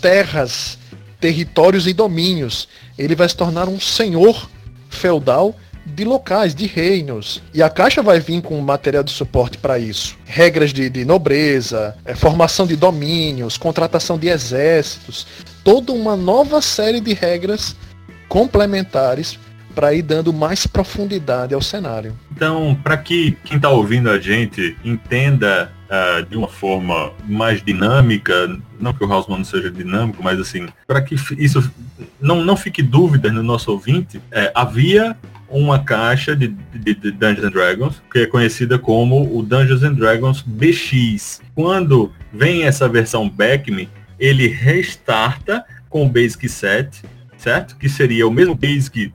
terras, territórios e domínios. Ele vai se tornar um senhor feudal de locais, de reinos. E a Caixa vai vir com material de suporte para isso. Regras de, de nobreza, é, formação de domínios, contratação de exércitos, toda uma nova série de regras complementares para ir dando mais profundidade ao cenário. Então, para que quem está ouvindo a gente entenda uh, de uma forma mais dinâmica, não que o Hausmann não seja dinâmico, mas assim, para que isso não, não fique dúvida no nosso ouvinte, é, havia uma caixa de, de, de, Dungeons and Dragons, que é conhecida como o Dungeons and Dragons BX. Quando vem essa versão Backme, ele restarta com o Basic Set, certo? Que seria o mesmo Basic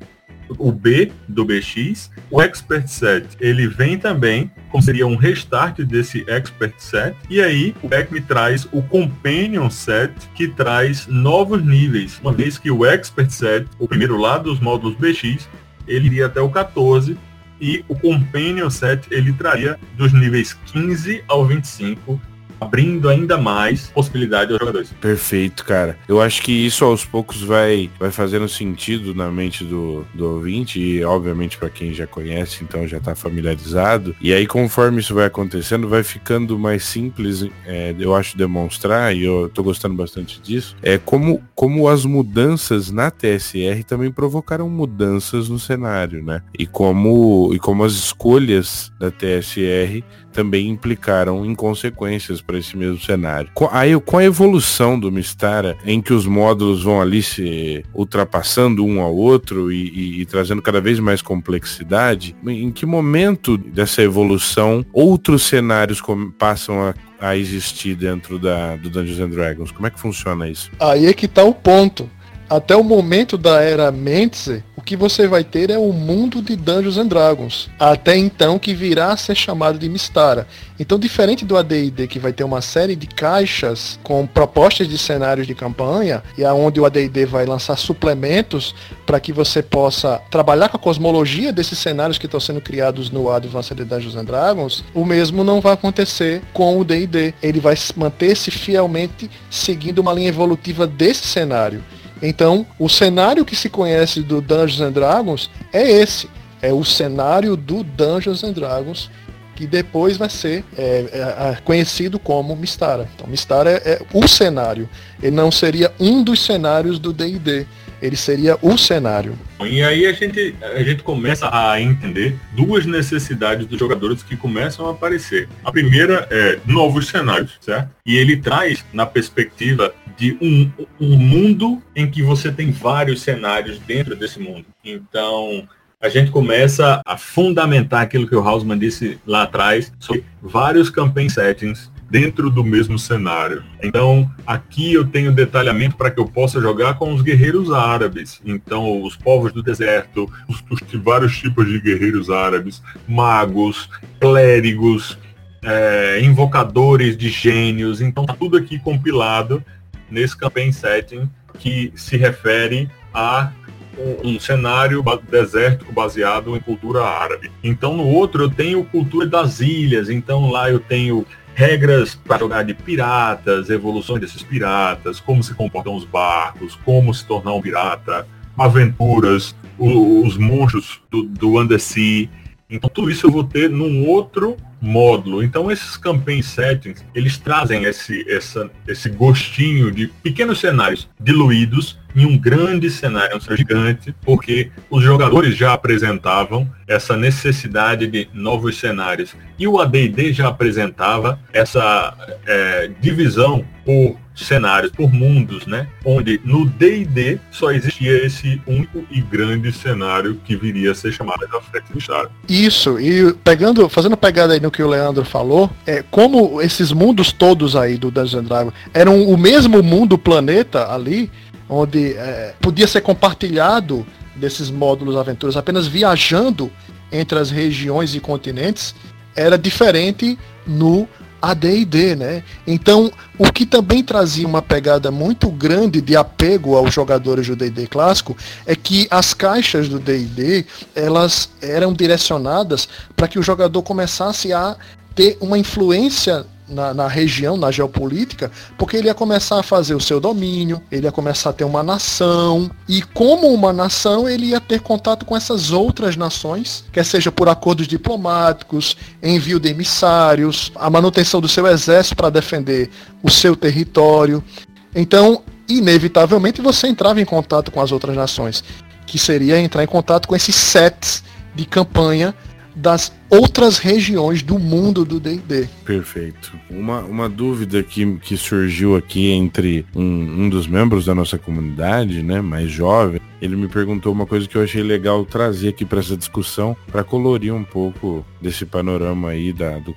o B do BX. O Expert Set, ele vem também, como seria um restart desse Expert Set. E aí, o Beck me traz o Companion Set, que traz novos níveis, uma vez que o Expert Set, o primeiro lá dos módulos BX, ele iria até o 14, e o Companion Set, ele traria dos níveis 15 ao 25 abrindo ainda mais possibilidade aos jogadores. Perfeito, cara. Eu acho que isso aos poucos vai, vai fazendo sentido na mente do, do ouvinte e obviamente para quem já conhece, então já tá familiarizado. E aí conforme isso vai acontecendo, vai ficando mais simples, é, eu acho, demonstrar, e eu tô gostando bastante disso, é como, como as mudanças na TSR também provocaram mudanças no cenário, né? E como, e como as escolhas da TSR também implicaram em consequências para esse mesmo cenário. Aí, com a evolução do Mistara, em que os módulos vão ali se ultrapassando um ao outro e, e, e trazendo cada vez mais complexidade, em que momento dessa evolução outros cenários passam a a existir dentro da, do Dungeons and Dragons? Como é que funciona isso? Aí é que tá o ponto. Até o momento da era Mentze, que você vai ter é o mundo de Dungeons and Dragons. Até então que virá a ser chamado de Mistara. Então, diferente do AD&D que vai ter uma série de caixas com propostas de cenários de campanha e aonde o AD&D vai lançar suplementos para que você possa trabalhar com a cosmologia desses cenários que estão sendo criados no Advanced Dungeons and Dragons, o mesmo não vai acontecer com o D&D. Ele vai manter-se fielmente seguindo uma linha evolutiva desse cenário. Então, o cenário que se conhece do Dungeons and Dragons é esse. é o cenário do Dungeons and Dragons que depois vai ser é, é, conhecido como Mistara. Então, Mistara é, é, o cenário. Ele não seria um dos cenários do D&D. Ele seria o cenário. E aí a gente, a gente começa a entender duas necessidades dos jogadores que começam a aparecer. A primeira é novos cenários, certo? E ele traz na perspectiva de um, um mundo em que você tem vários cenários dentro desse mundo. Então, a gente começa a fundamentar aquilo que o Hausman disse lá atrás sobre vários campaign settings dentro do mesmo cenário. Então, aqui eu tenho detalhamento para que eu possa jogar com os guerreiros árabes. Então, os povos do deserto, os, os vários tipos de guerreiros árabes, magos, clérigos, é, invocadores de gênios. Então, tá tudo aqui compilado nesse campaign setting que se refere a um, um cenário desértico baseado em cultura árabe. Então no outro eu tenho cultura das ilhas, então lá eu tenho regras para jogar de piratas, evoluções desses piratas, como se comportam os barcos, como se tornar um pirata, aventuras, o, os monstros do, do Undersea. Então tudo isso eu vou ter num outro módulo. Então esses campaign settings, eles trazem esse, essa, esse gostinho de pequenos cenários diluídos em um grande cenário, um gigante, porque os jogadores já apresentavam essa necessidade de novos cenários. E o AD&D já apresentava essa é, divisão por cenários, por mundos, né? Onde no D&D só existia esse único e grande cenário que viria a ser chamado da frente do Estado. Isso, e pegando, fazendo pegada aí no que o Leandro falou, é, como esses mundos todos aí do Dungeons Dragons eram o mesmo mundo, planeta ali, onde é, podia ser compartilhado desses módulos aventuras apenas viajando entre as regiões e continentes, era diferente no AD&D, né? Então, o que também trazia uma pegada muito grande de apego aos jogadores do D&D clássico é que as caixas do D&D, elas eram direcionadas para que o jogador começasse a ter uma influência na, na, região, na geopolítica, porque ele ia começar a fazer o seu domínio, ele ia começar a ter uma nação, e como uma nação, ele ia ter contato com essas outras nações, quer seja por acordos diplomáticos, envio de emissários, a manutenção do seu exército para defender o seu território. Então, inevitavelmente, você entrava em contato com as outras nações, que seria entrar em contato com esses sets de campanha das outras regiões do mundo do D&D. Perfeito. Uma, uma dúvida que, que surgiu aqui entre um, um dos membros da nossa comunidade, né, mais jovem, ele me perguntou uma coisa que eu achei legal trazer aqui para essa discussão, para colorir um pouco desse panorama aí da, do,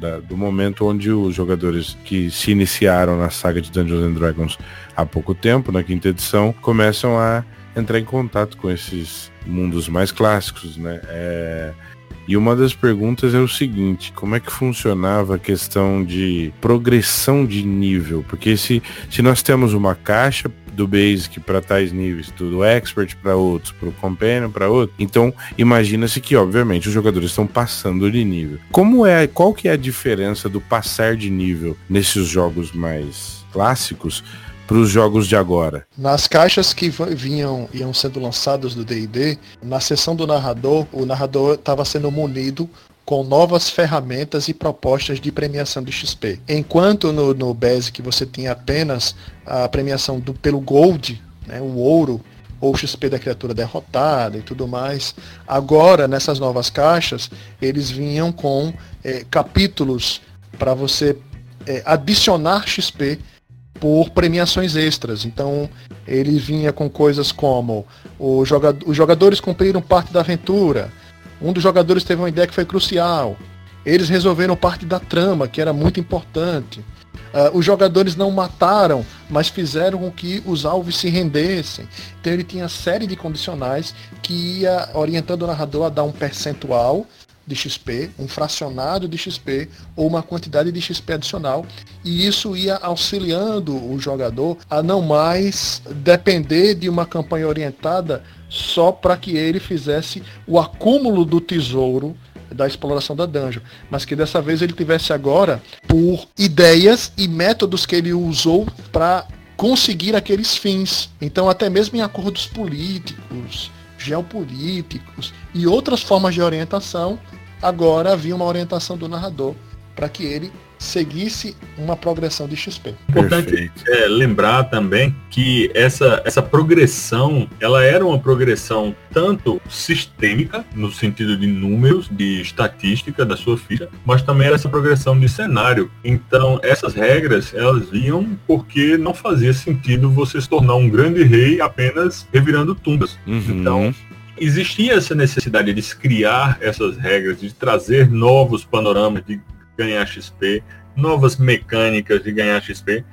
da, do momento onde os jogadores que se iniciaram na saga de Dungeons and Dragons há pouco tempo, na quinta edição, começam a entrar em contato com esses mundos mais clássicos, né? É... E uma das perguntas é o seguinte, como é que funcionava a questão de progressão de nível? Porque se, se nós temos uma caixa do Basic para tais níveis, do Expert para outros, para o Companion para outro, então imagina-se que obviamente os jogadores estão passando de nível. Como é, qual que é a diferença do passar de nível nesses jogos mais clássicos para os jogos de agora? Nas caixas que vinham iam sendo lançadas do D&D, na seção do narrador, o narrador estava sendo munido com novas ferramentas e propostas de premiação de XP. Enquanto no, no Basic você tinha apenas a premiação do, pelo Gold, né, o ouro, ou XP da criatura derrotada e tudo mais. Agora, nessas novas caixas, eles vinham com é, capítulos para você é, adicionar XP por premiações extras. Então, ele vinha com coisas como os jogadores cumpriram parte da aventura. Um dos jogadores teve uma ideia que foi crucial. Eles resolveram parte da trama, que era muito importante. Uh, os jogadores não mataram, mas fizeram com que os alvos se rendessem. Então ele tinha série de condicionais que ia orientando o narrador a dar um percentual de XP, um fracionado de XP ou uma quantidade de XP adicional, e isso ia auxiliando o jogador a não mais depender de uma campanha orientada só para que ele fizesse o acúmulo do tesouro da exploração da dungeon, mas que dessa vez ele tivesse agora por ideias e métodos que ele usou para conseguir aqueles fins. Então, até mesmo em acordos políticos, geopolíticos e outras formas de orientação, agora havia uma orientação do narrador para que ele seguisse uma progressão de XP. Importante é, lembrar também que essa, essa progressão, ela era uma progressão tanto sistêmica, no sentido de números, de estatística da sua ficha, mas também era essa progressão de cenário. Então, essas regras, elas vinham porque não fazia sentido você se tornar um grande rei apenas revirando tumbas. Uhum. Então, existia essa necessidade de se criar essas regras, de trazer novos panoramas, de ganhar XP, novas mecânicas de ganhar XP,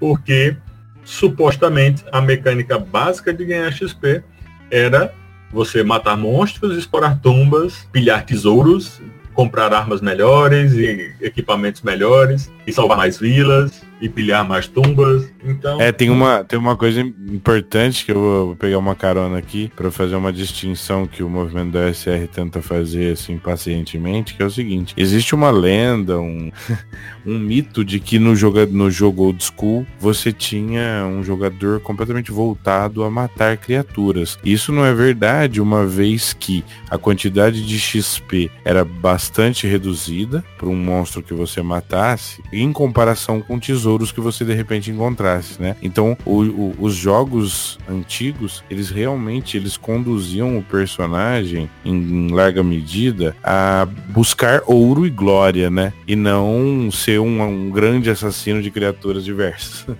porque supostamente a mecânica básica de ganhar XP era você matar monstros, explorar tumbas, pilhar tesouros, comprar armas melhores e equipamentos melhores e salvar mais vilas e pilhar mais tumbas. Então. É, tem uma, tem uma coisa importante que eu vou pegar uma carona aqui para fazer uma distinção que o movimento da SR tenta fazer assim pacientemente, que é o seguinte: existe uma lenda, um, *laughs* um mito de que no jogo, no jogo old school você tinha um jogador completamente voltado a matar criaturas. Isso não é verdade, uma vez que a quantidade de XP era bastante reduzida para um monstro que você matasse, em comparação com tesouros que você de repente encontrasse, né? Então, o, o, os jogos antigos, eles realmente eles conduziam o personagem em, em larga medida a buscar ouro e glória, né? E não ser um, um grande assassino de criaturas diversas. *laughs*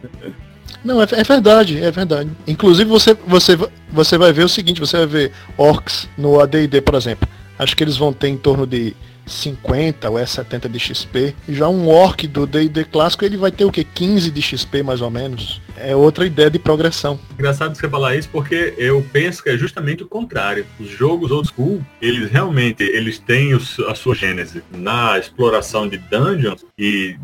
Não, é, é, verdade, é verdade. Inclusive você, você, você vai ver o seguinte, você vai ver orcs no AD&D, por exemplo. Acho que eles vão ter em torno de 50 ou é 70 de XP. Já um orc do D&D clássico, ele vai ter o que? 15 de XP mais ou menos. É outra ideia de progressão. Engraçado você falar isso porque eu penso que é justamente o contrário. Os jogos old school, eles realmente eles têm a sua gênese na exploração de dungeons e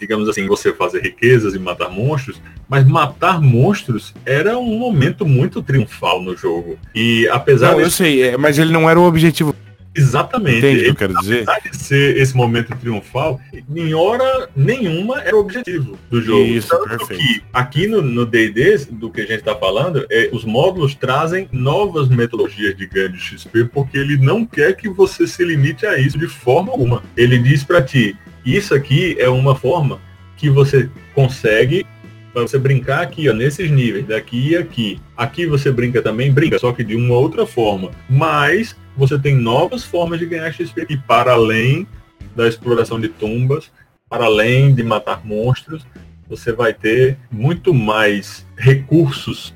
digamos assim, você fazer riquezas e matar monstros, mas matar monstros era um momento muito triunfal no jogo. E apesar não, de... eu sei, é, mas ele não era o objetivo Exatamente. Entende o que eu quero dizer? de ser esse momento triunfal, em hora nenhuma era o objetivo do jogo. Isso, Tanto perfeito. que aqui no D&D, do que a gente está falando, é, os módulos trazem novas metodologias de ganho de XP, porque ele não quer que você se limite a isso de forma alguma. Ele diz para ti, isso aqui é uma forma que você consegue para você brincar aqui, ó, nesses níveis, daqui e aqui. Aqui você brinca também, brinca, só que de uma outra forma. Mas você tem novas formas de ganhar XP e para além da exploração de tumbas, para além de matar monstros, você vai ter muito mais recursos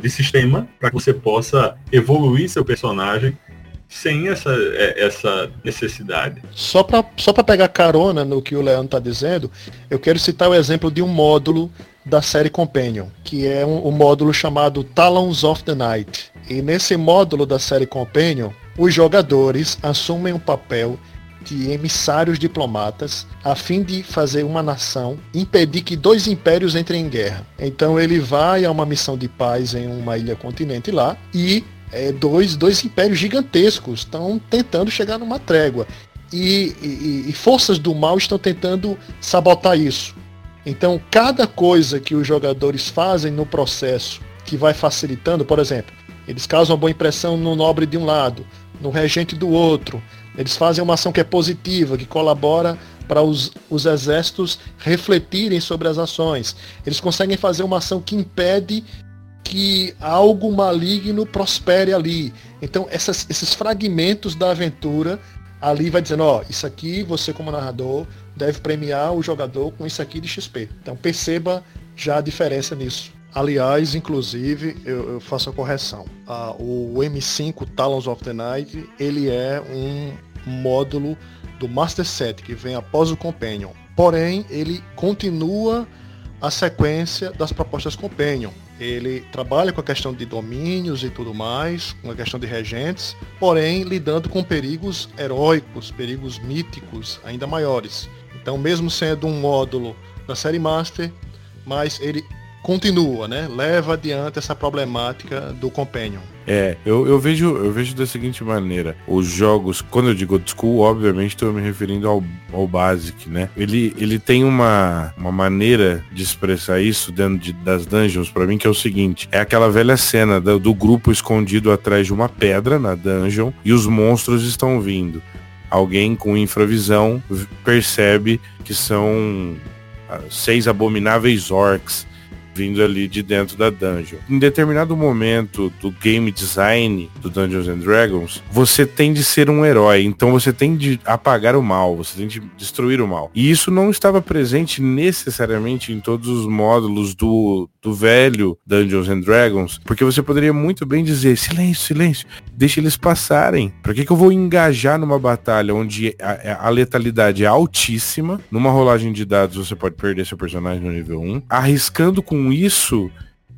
de sistema para que você possa evoluir seu personagem sem essa, é, essa necessidade. Só para só pegar carona no que o Leandro está dizendo, eu quero citar o exemplo de um módulo da série Companion, que é um, um módulo chamado Talons of the Night. E nesse módulo da série Companion, os jogadores assumem o papel de emissários diplomatas a fim de fazer uma nação impedir que dois impérios entrem em guerra. Então ele vai a uma missão de paz em uma ilha continente lá e é, dois, dois impérios gigantescos estão tentando chegar numa trégua. E, e, e, forças do mal estão tentando sabotar isso. Então, cada coisa que os jogadores fazem no processo que vai facilitando, por exemplo, eles causam uma boa impressão no nobre de um lado, no regente do outro. Eles fazem uma ação que é positiva, que colabora para os, os exércitos refletirem sobre as ações. Eles conseguem fazer uma ação que impede que algo maligno prospere ali. Então, essas, esses fragmentos da aventura ali vai dizendo, ó, isso aqui você como narrador deve premiar o jogador com isso aqui de XP. Então perceba já a diferença nisso. Aliás, inclusive, eu, eu faço a correção. Ah, o M5 Talons of the Night, ele é um módulo do Master Set que vem após o Companion. Porém, ele continua a sequência das propostas Companion. Ele trabalha com a questão de domínios e tudo mais, com a questão de regentes, porém lidando com perigos heróicos, perigos míticos ainda maiores. Então, mesmo sendo um módulo da série Master, mas ele continua, né? Leva adiante essa problemática do Companion. É, eu, eu, vejo, eu vejo da seguinte maneira. Os jogos, quando eu digo old school, obviamente estou me referindo ao, ao Basic, né? Ele, ele tem uma, uma maneira de expressar isso dentro de, das dungeons para mim que é o seguinte. É aquela velha cena do, do grupo escondido atrás de uma pedra na dungeon e os monstros estão vindo. Alguém com infravisão percebe que são ah, seis abomináveis orcs vindo ali de dentro da dungeon. Em determinado momento do game design do Dungeons and Dragons, você tem de ser um herói, então você tem de apagar o mal, você tem de destruir o mal. E isso não estava presente necessariamente em todos os módulos do, do velho Dungeons and Dragons, porque você poderia muito bem dizer, silêncio, silêncio, deixa eles passarem. Por que, que eu vou engajar numa batalha onde a, a letalidade é altíssima, numa rolagem de dados você pode perder seu personagem no nível 1, arriscando com isso,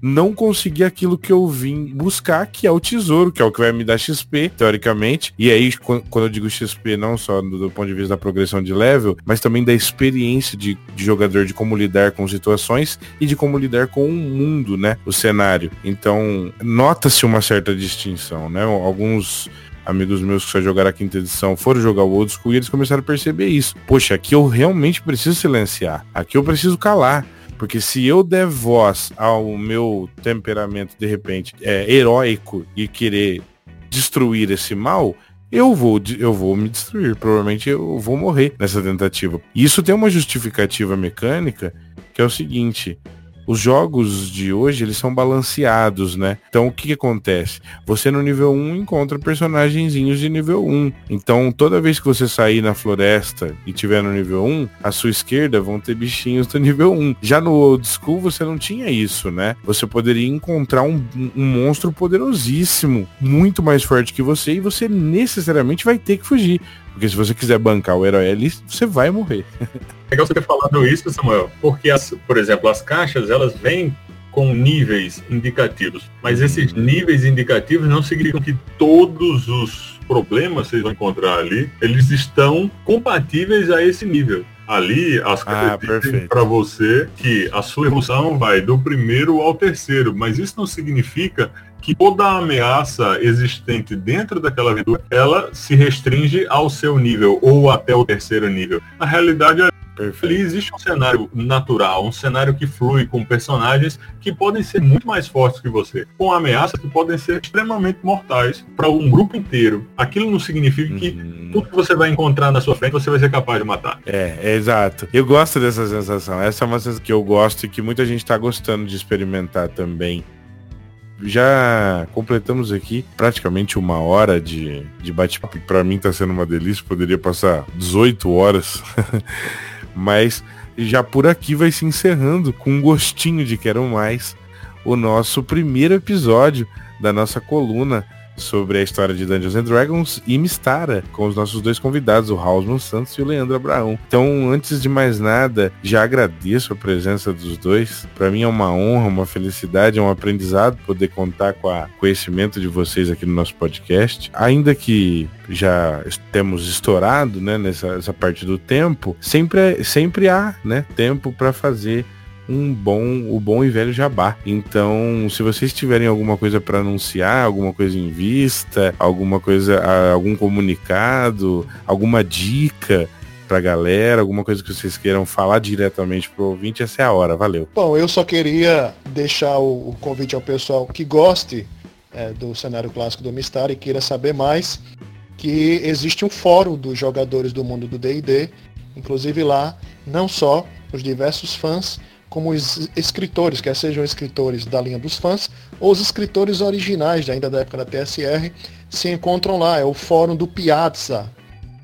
não consegui aquilo que eu vim buscar, que é o tesouro, que é o que vai me dar XP, teoricamente. E aí, quando eu digo XP, não só do, do ponto de vista da progressão de level, mas também da experiência de, de, jogador, de como lidar com situações e de como lidar com o mundo, né? O cenário. Então, nota-se uma certa distinção, né? Alguns amigos meus que só jogaram a quinta edição foram jogar o old school e eles começaram a perceber isso. Poxa, aqui eu realmente preciso silenciar. Aqui eu preciso calar. Porque se eu der voz ao meu temperamento, de repente, é, heróico e querer destruir esse mal, eu vou, eu vou me destruir. Provavelmente eu vou morrer nessa tentativa. E isso tem uma justificativa mecânica que é o seguinte: os jogos de hoje, eles são balanceados, né? Então, o que, que, acontece? Você no nível 1 encontra personagenzinhos de nível 1. Então, toda vez que você sair na floresta e tiver no nível 1, à sua esquerda vão ter bichinhos do nível 1. Já no Old School, você não tinha isso, né? Você poderia encontrar um, um monstro poderosíssimo, muito mais forte que você, e você necessariamente vai ter que fugir. Porque se você quiser bancar o herói ali, você vai morrer. legal você ter falado isso, Samuel, porque, as, por exemplo, as caixas, elas vêm com níveis indicativos, mas esses níveis indicativos não significam que todos os problemas que vocês vão encontrar ali, eles estão compatíveis a esse nível. Ali, as ah, para você que a sua evolução vai do primeiro ao terceiro, mas isso não significa que toda ameaça existente dentro daquela aventura, ela se restringe ao seu nível ou até o terceiro nível. Na realidade, Perfeito. Ali existe um cenário natural, um cenário que flui com personagens que podem ser muito mais fortes que você, com ameaças que podem ser extremamente mortais para um grupo inteiro. Aquilo não significa que uhum. tudo que você vai encontrar na sua frente você vai ser capaz de matar. É, é exato. Eu gosto dessa sensação. Essa é uma sensação que eu gosto e que muita gente está gostando de experimentar também já completamos aqui praticamente uma hora de, de bate-papo. Para mim está sendo uma delícia, poderia passar 18 horas. *laughs* Mas já por aqui vai se encerrando com um gostinho de quero mais o nosso primeiro episódio da nossa coluna sobre a história de Dungeons and Dragons e Mistara, com os nossos dois convidados, o Hausman Santos e o Leandro Abraão. Então, antes de mais nada, já agradeço a presença dos dois. Para mim é uma honra, uma felicidade, é um aprendizado poder contar com o conhecimento de vocês aqui no nosso podcast. Ainda que já temos estourado, né, nessa, parte do tempo, sempre, sempre há, né, tempo para fazer um bom, o bom e velho jabá. Então, se vocês tiverem alguma coisa para anunciar, alguma coisa em vista, alguma coisa, algum comunicado, alguma dica pra galera, alguma coisa que vocês queiram falar diretamente pro ouvinte, essa é a hora. Valeu. Bom, eu só queria deixar o, convite ao pessoal que goste é, do cenário clássico do Mistar e queira saber mais, que existe um fórum dos jogadores do mundo do D&D, inclusive lá, não só os diversos fãs, como os escritores, quer sejam escritores da linha dos fãs ou os escritores originais, ainda da época da TSR, se encontram lá. É o fórum do Piazza.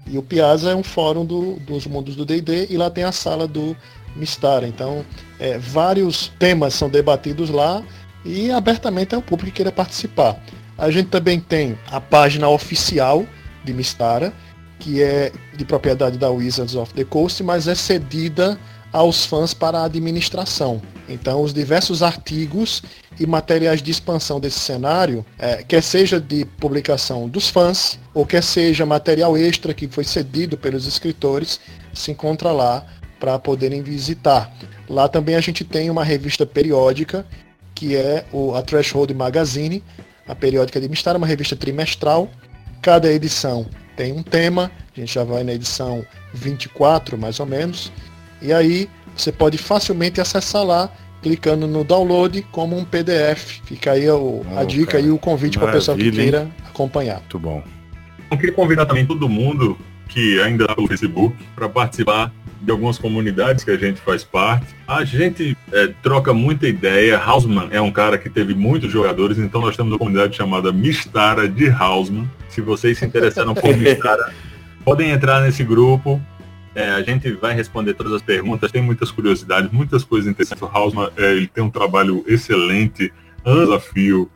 E o Piazza é um fórum do, dos mundos do D&D e lá tem a sala do Mistara. Então, é, vários temas são debatidos lá e abertamente é o público que queira participar. A gente também tem a página oficial de Mistara, que é de propriedade da Wizards of the Coast, mas é cedida aos fãs para a administração. Então, os diversos artigos e materiais de expansão desse cenário, é, quer seja de publicação dos fãs, ou quer seja material extra que foi cedido pelos escritores, se encontra lá para poderem visitar. Lá também a gente tem uma revista periódica, que é o, a Threshold Magazine, a periódica de Mistar, uma revista trimestral. Cada edição tem um tema, a gente já vai na edição 24 mais ou menos. E aí você pode facilmente acessar lá, clicando no download como um PDF. Fica aí o, oh, a dica cara, e o convite para a pessoa que queira acompanhar. Muito bom. Eu queria convidar também todo mundo que ainda está no Facebook para participar de algumas comunidades que a gente faz parte. A gente é, troca muita ideia. Hausman é um cara que teve muitos jogadores, então nós temos uma comunidade chamada Mistara de Hausman. Se vocês se interessaram por *laughs* Mistara, podem entrar nesse grupo. É, a gente vai responder todas as perguntas, tem muitas curiosidades, muitas coisas interessantes. O Hausman é, ele tem um trabalho excelente, anos a fio,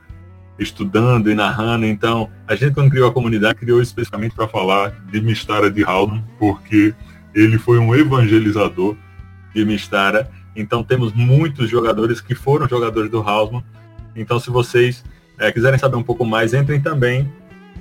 estudando e narrando. Então, a gente quando criou a comunidade, criou especificamente para falar de Mistara de Hausman, porque ele foi um evangelizador de Mistara. Então temos muitos jogadores que foram jogadores do Hausman. Então se vocês é, quiserem saber um pouco mais, entrem também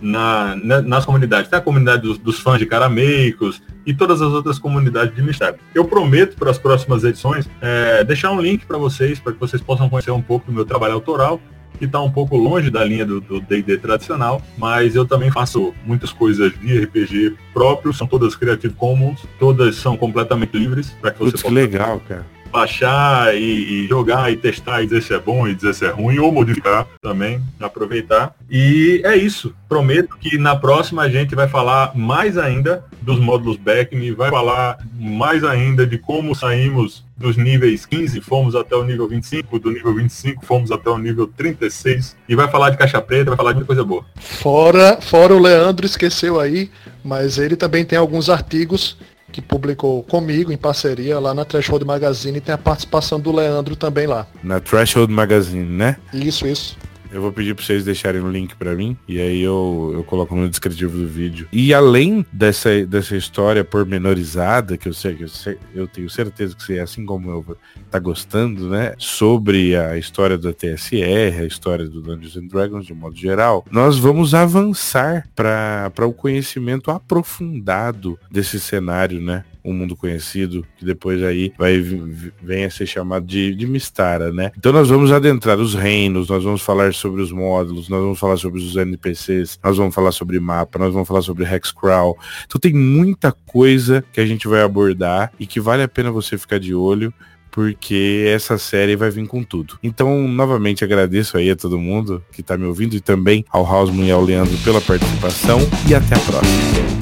na, na, nas comunidades. Tem a comunidade dos, dos, fãs de Carameicos e todas as outras comunidades de Mistério. Eu prometo para as próximas edições é, deixar um link para vocês, para que vocês possam conhecer um pouco do meu trabalho autoral que está um pouco longe da linha do D&D tradicional, mas eu também faço muitas coisas de RPG próprios, são todas Creative Commons, todas são completamente livres para que você Putz, possa... legal, cara baixar e, e, jogar e testar e dizer se é bom e dizer se é ruim, ou modificar também, aproveitar. E é isso. Prometo que na próxima a gente vai falar mais ainda dos módulos Beckme, vai falar mais ainda de como saímos dos níveis 15, fomos até o nível 25, do nível 25 fomos até o nível 36, e vai falar de caixa preta, vai falar de coisa boa. Fora, fora o Leandro esqueceu aí, mas ele também tem alguns artigos que publicou comigo em parceria lá na Threshold Magazine e tem a participação do Leandro também lá. Na Threshold Magazine, né? Isso, isso. Eu vou pedir para vocês deixarem o um link para mim e aí eu, eu coloco no descritivo do vídeo. E além dessa, dessa história pormenorizada, que eu sei que eu, sei, eu tenho certeza que você, assim como eu, tá gostando, né? Sobre a história da TSR, a história do Dungeons and Dragons de modo geral, nós vamos avançar para o conhecimento aprofundado desse cenário, né? Um mundo conhecido, que depois aí vai vem a ser chamado de, de Mistara, né? Então nós vamos adentrar os reinos, nós vamos falar sobre os módulos, nós vamos falar sobre os NPCs, nós vamos falar sobre mapa, nós vamos falar sobre Hexcrawl. Então tem muita coisa que a gente vai abordar e que vale a pena você ficar de olho porque essa série vai vir com tudo. Então, novamente agradeço aí a todo mundo que está me ouvindo e também ao Hausman e ao Leandro pela participação e até a próxima.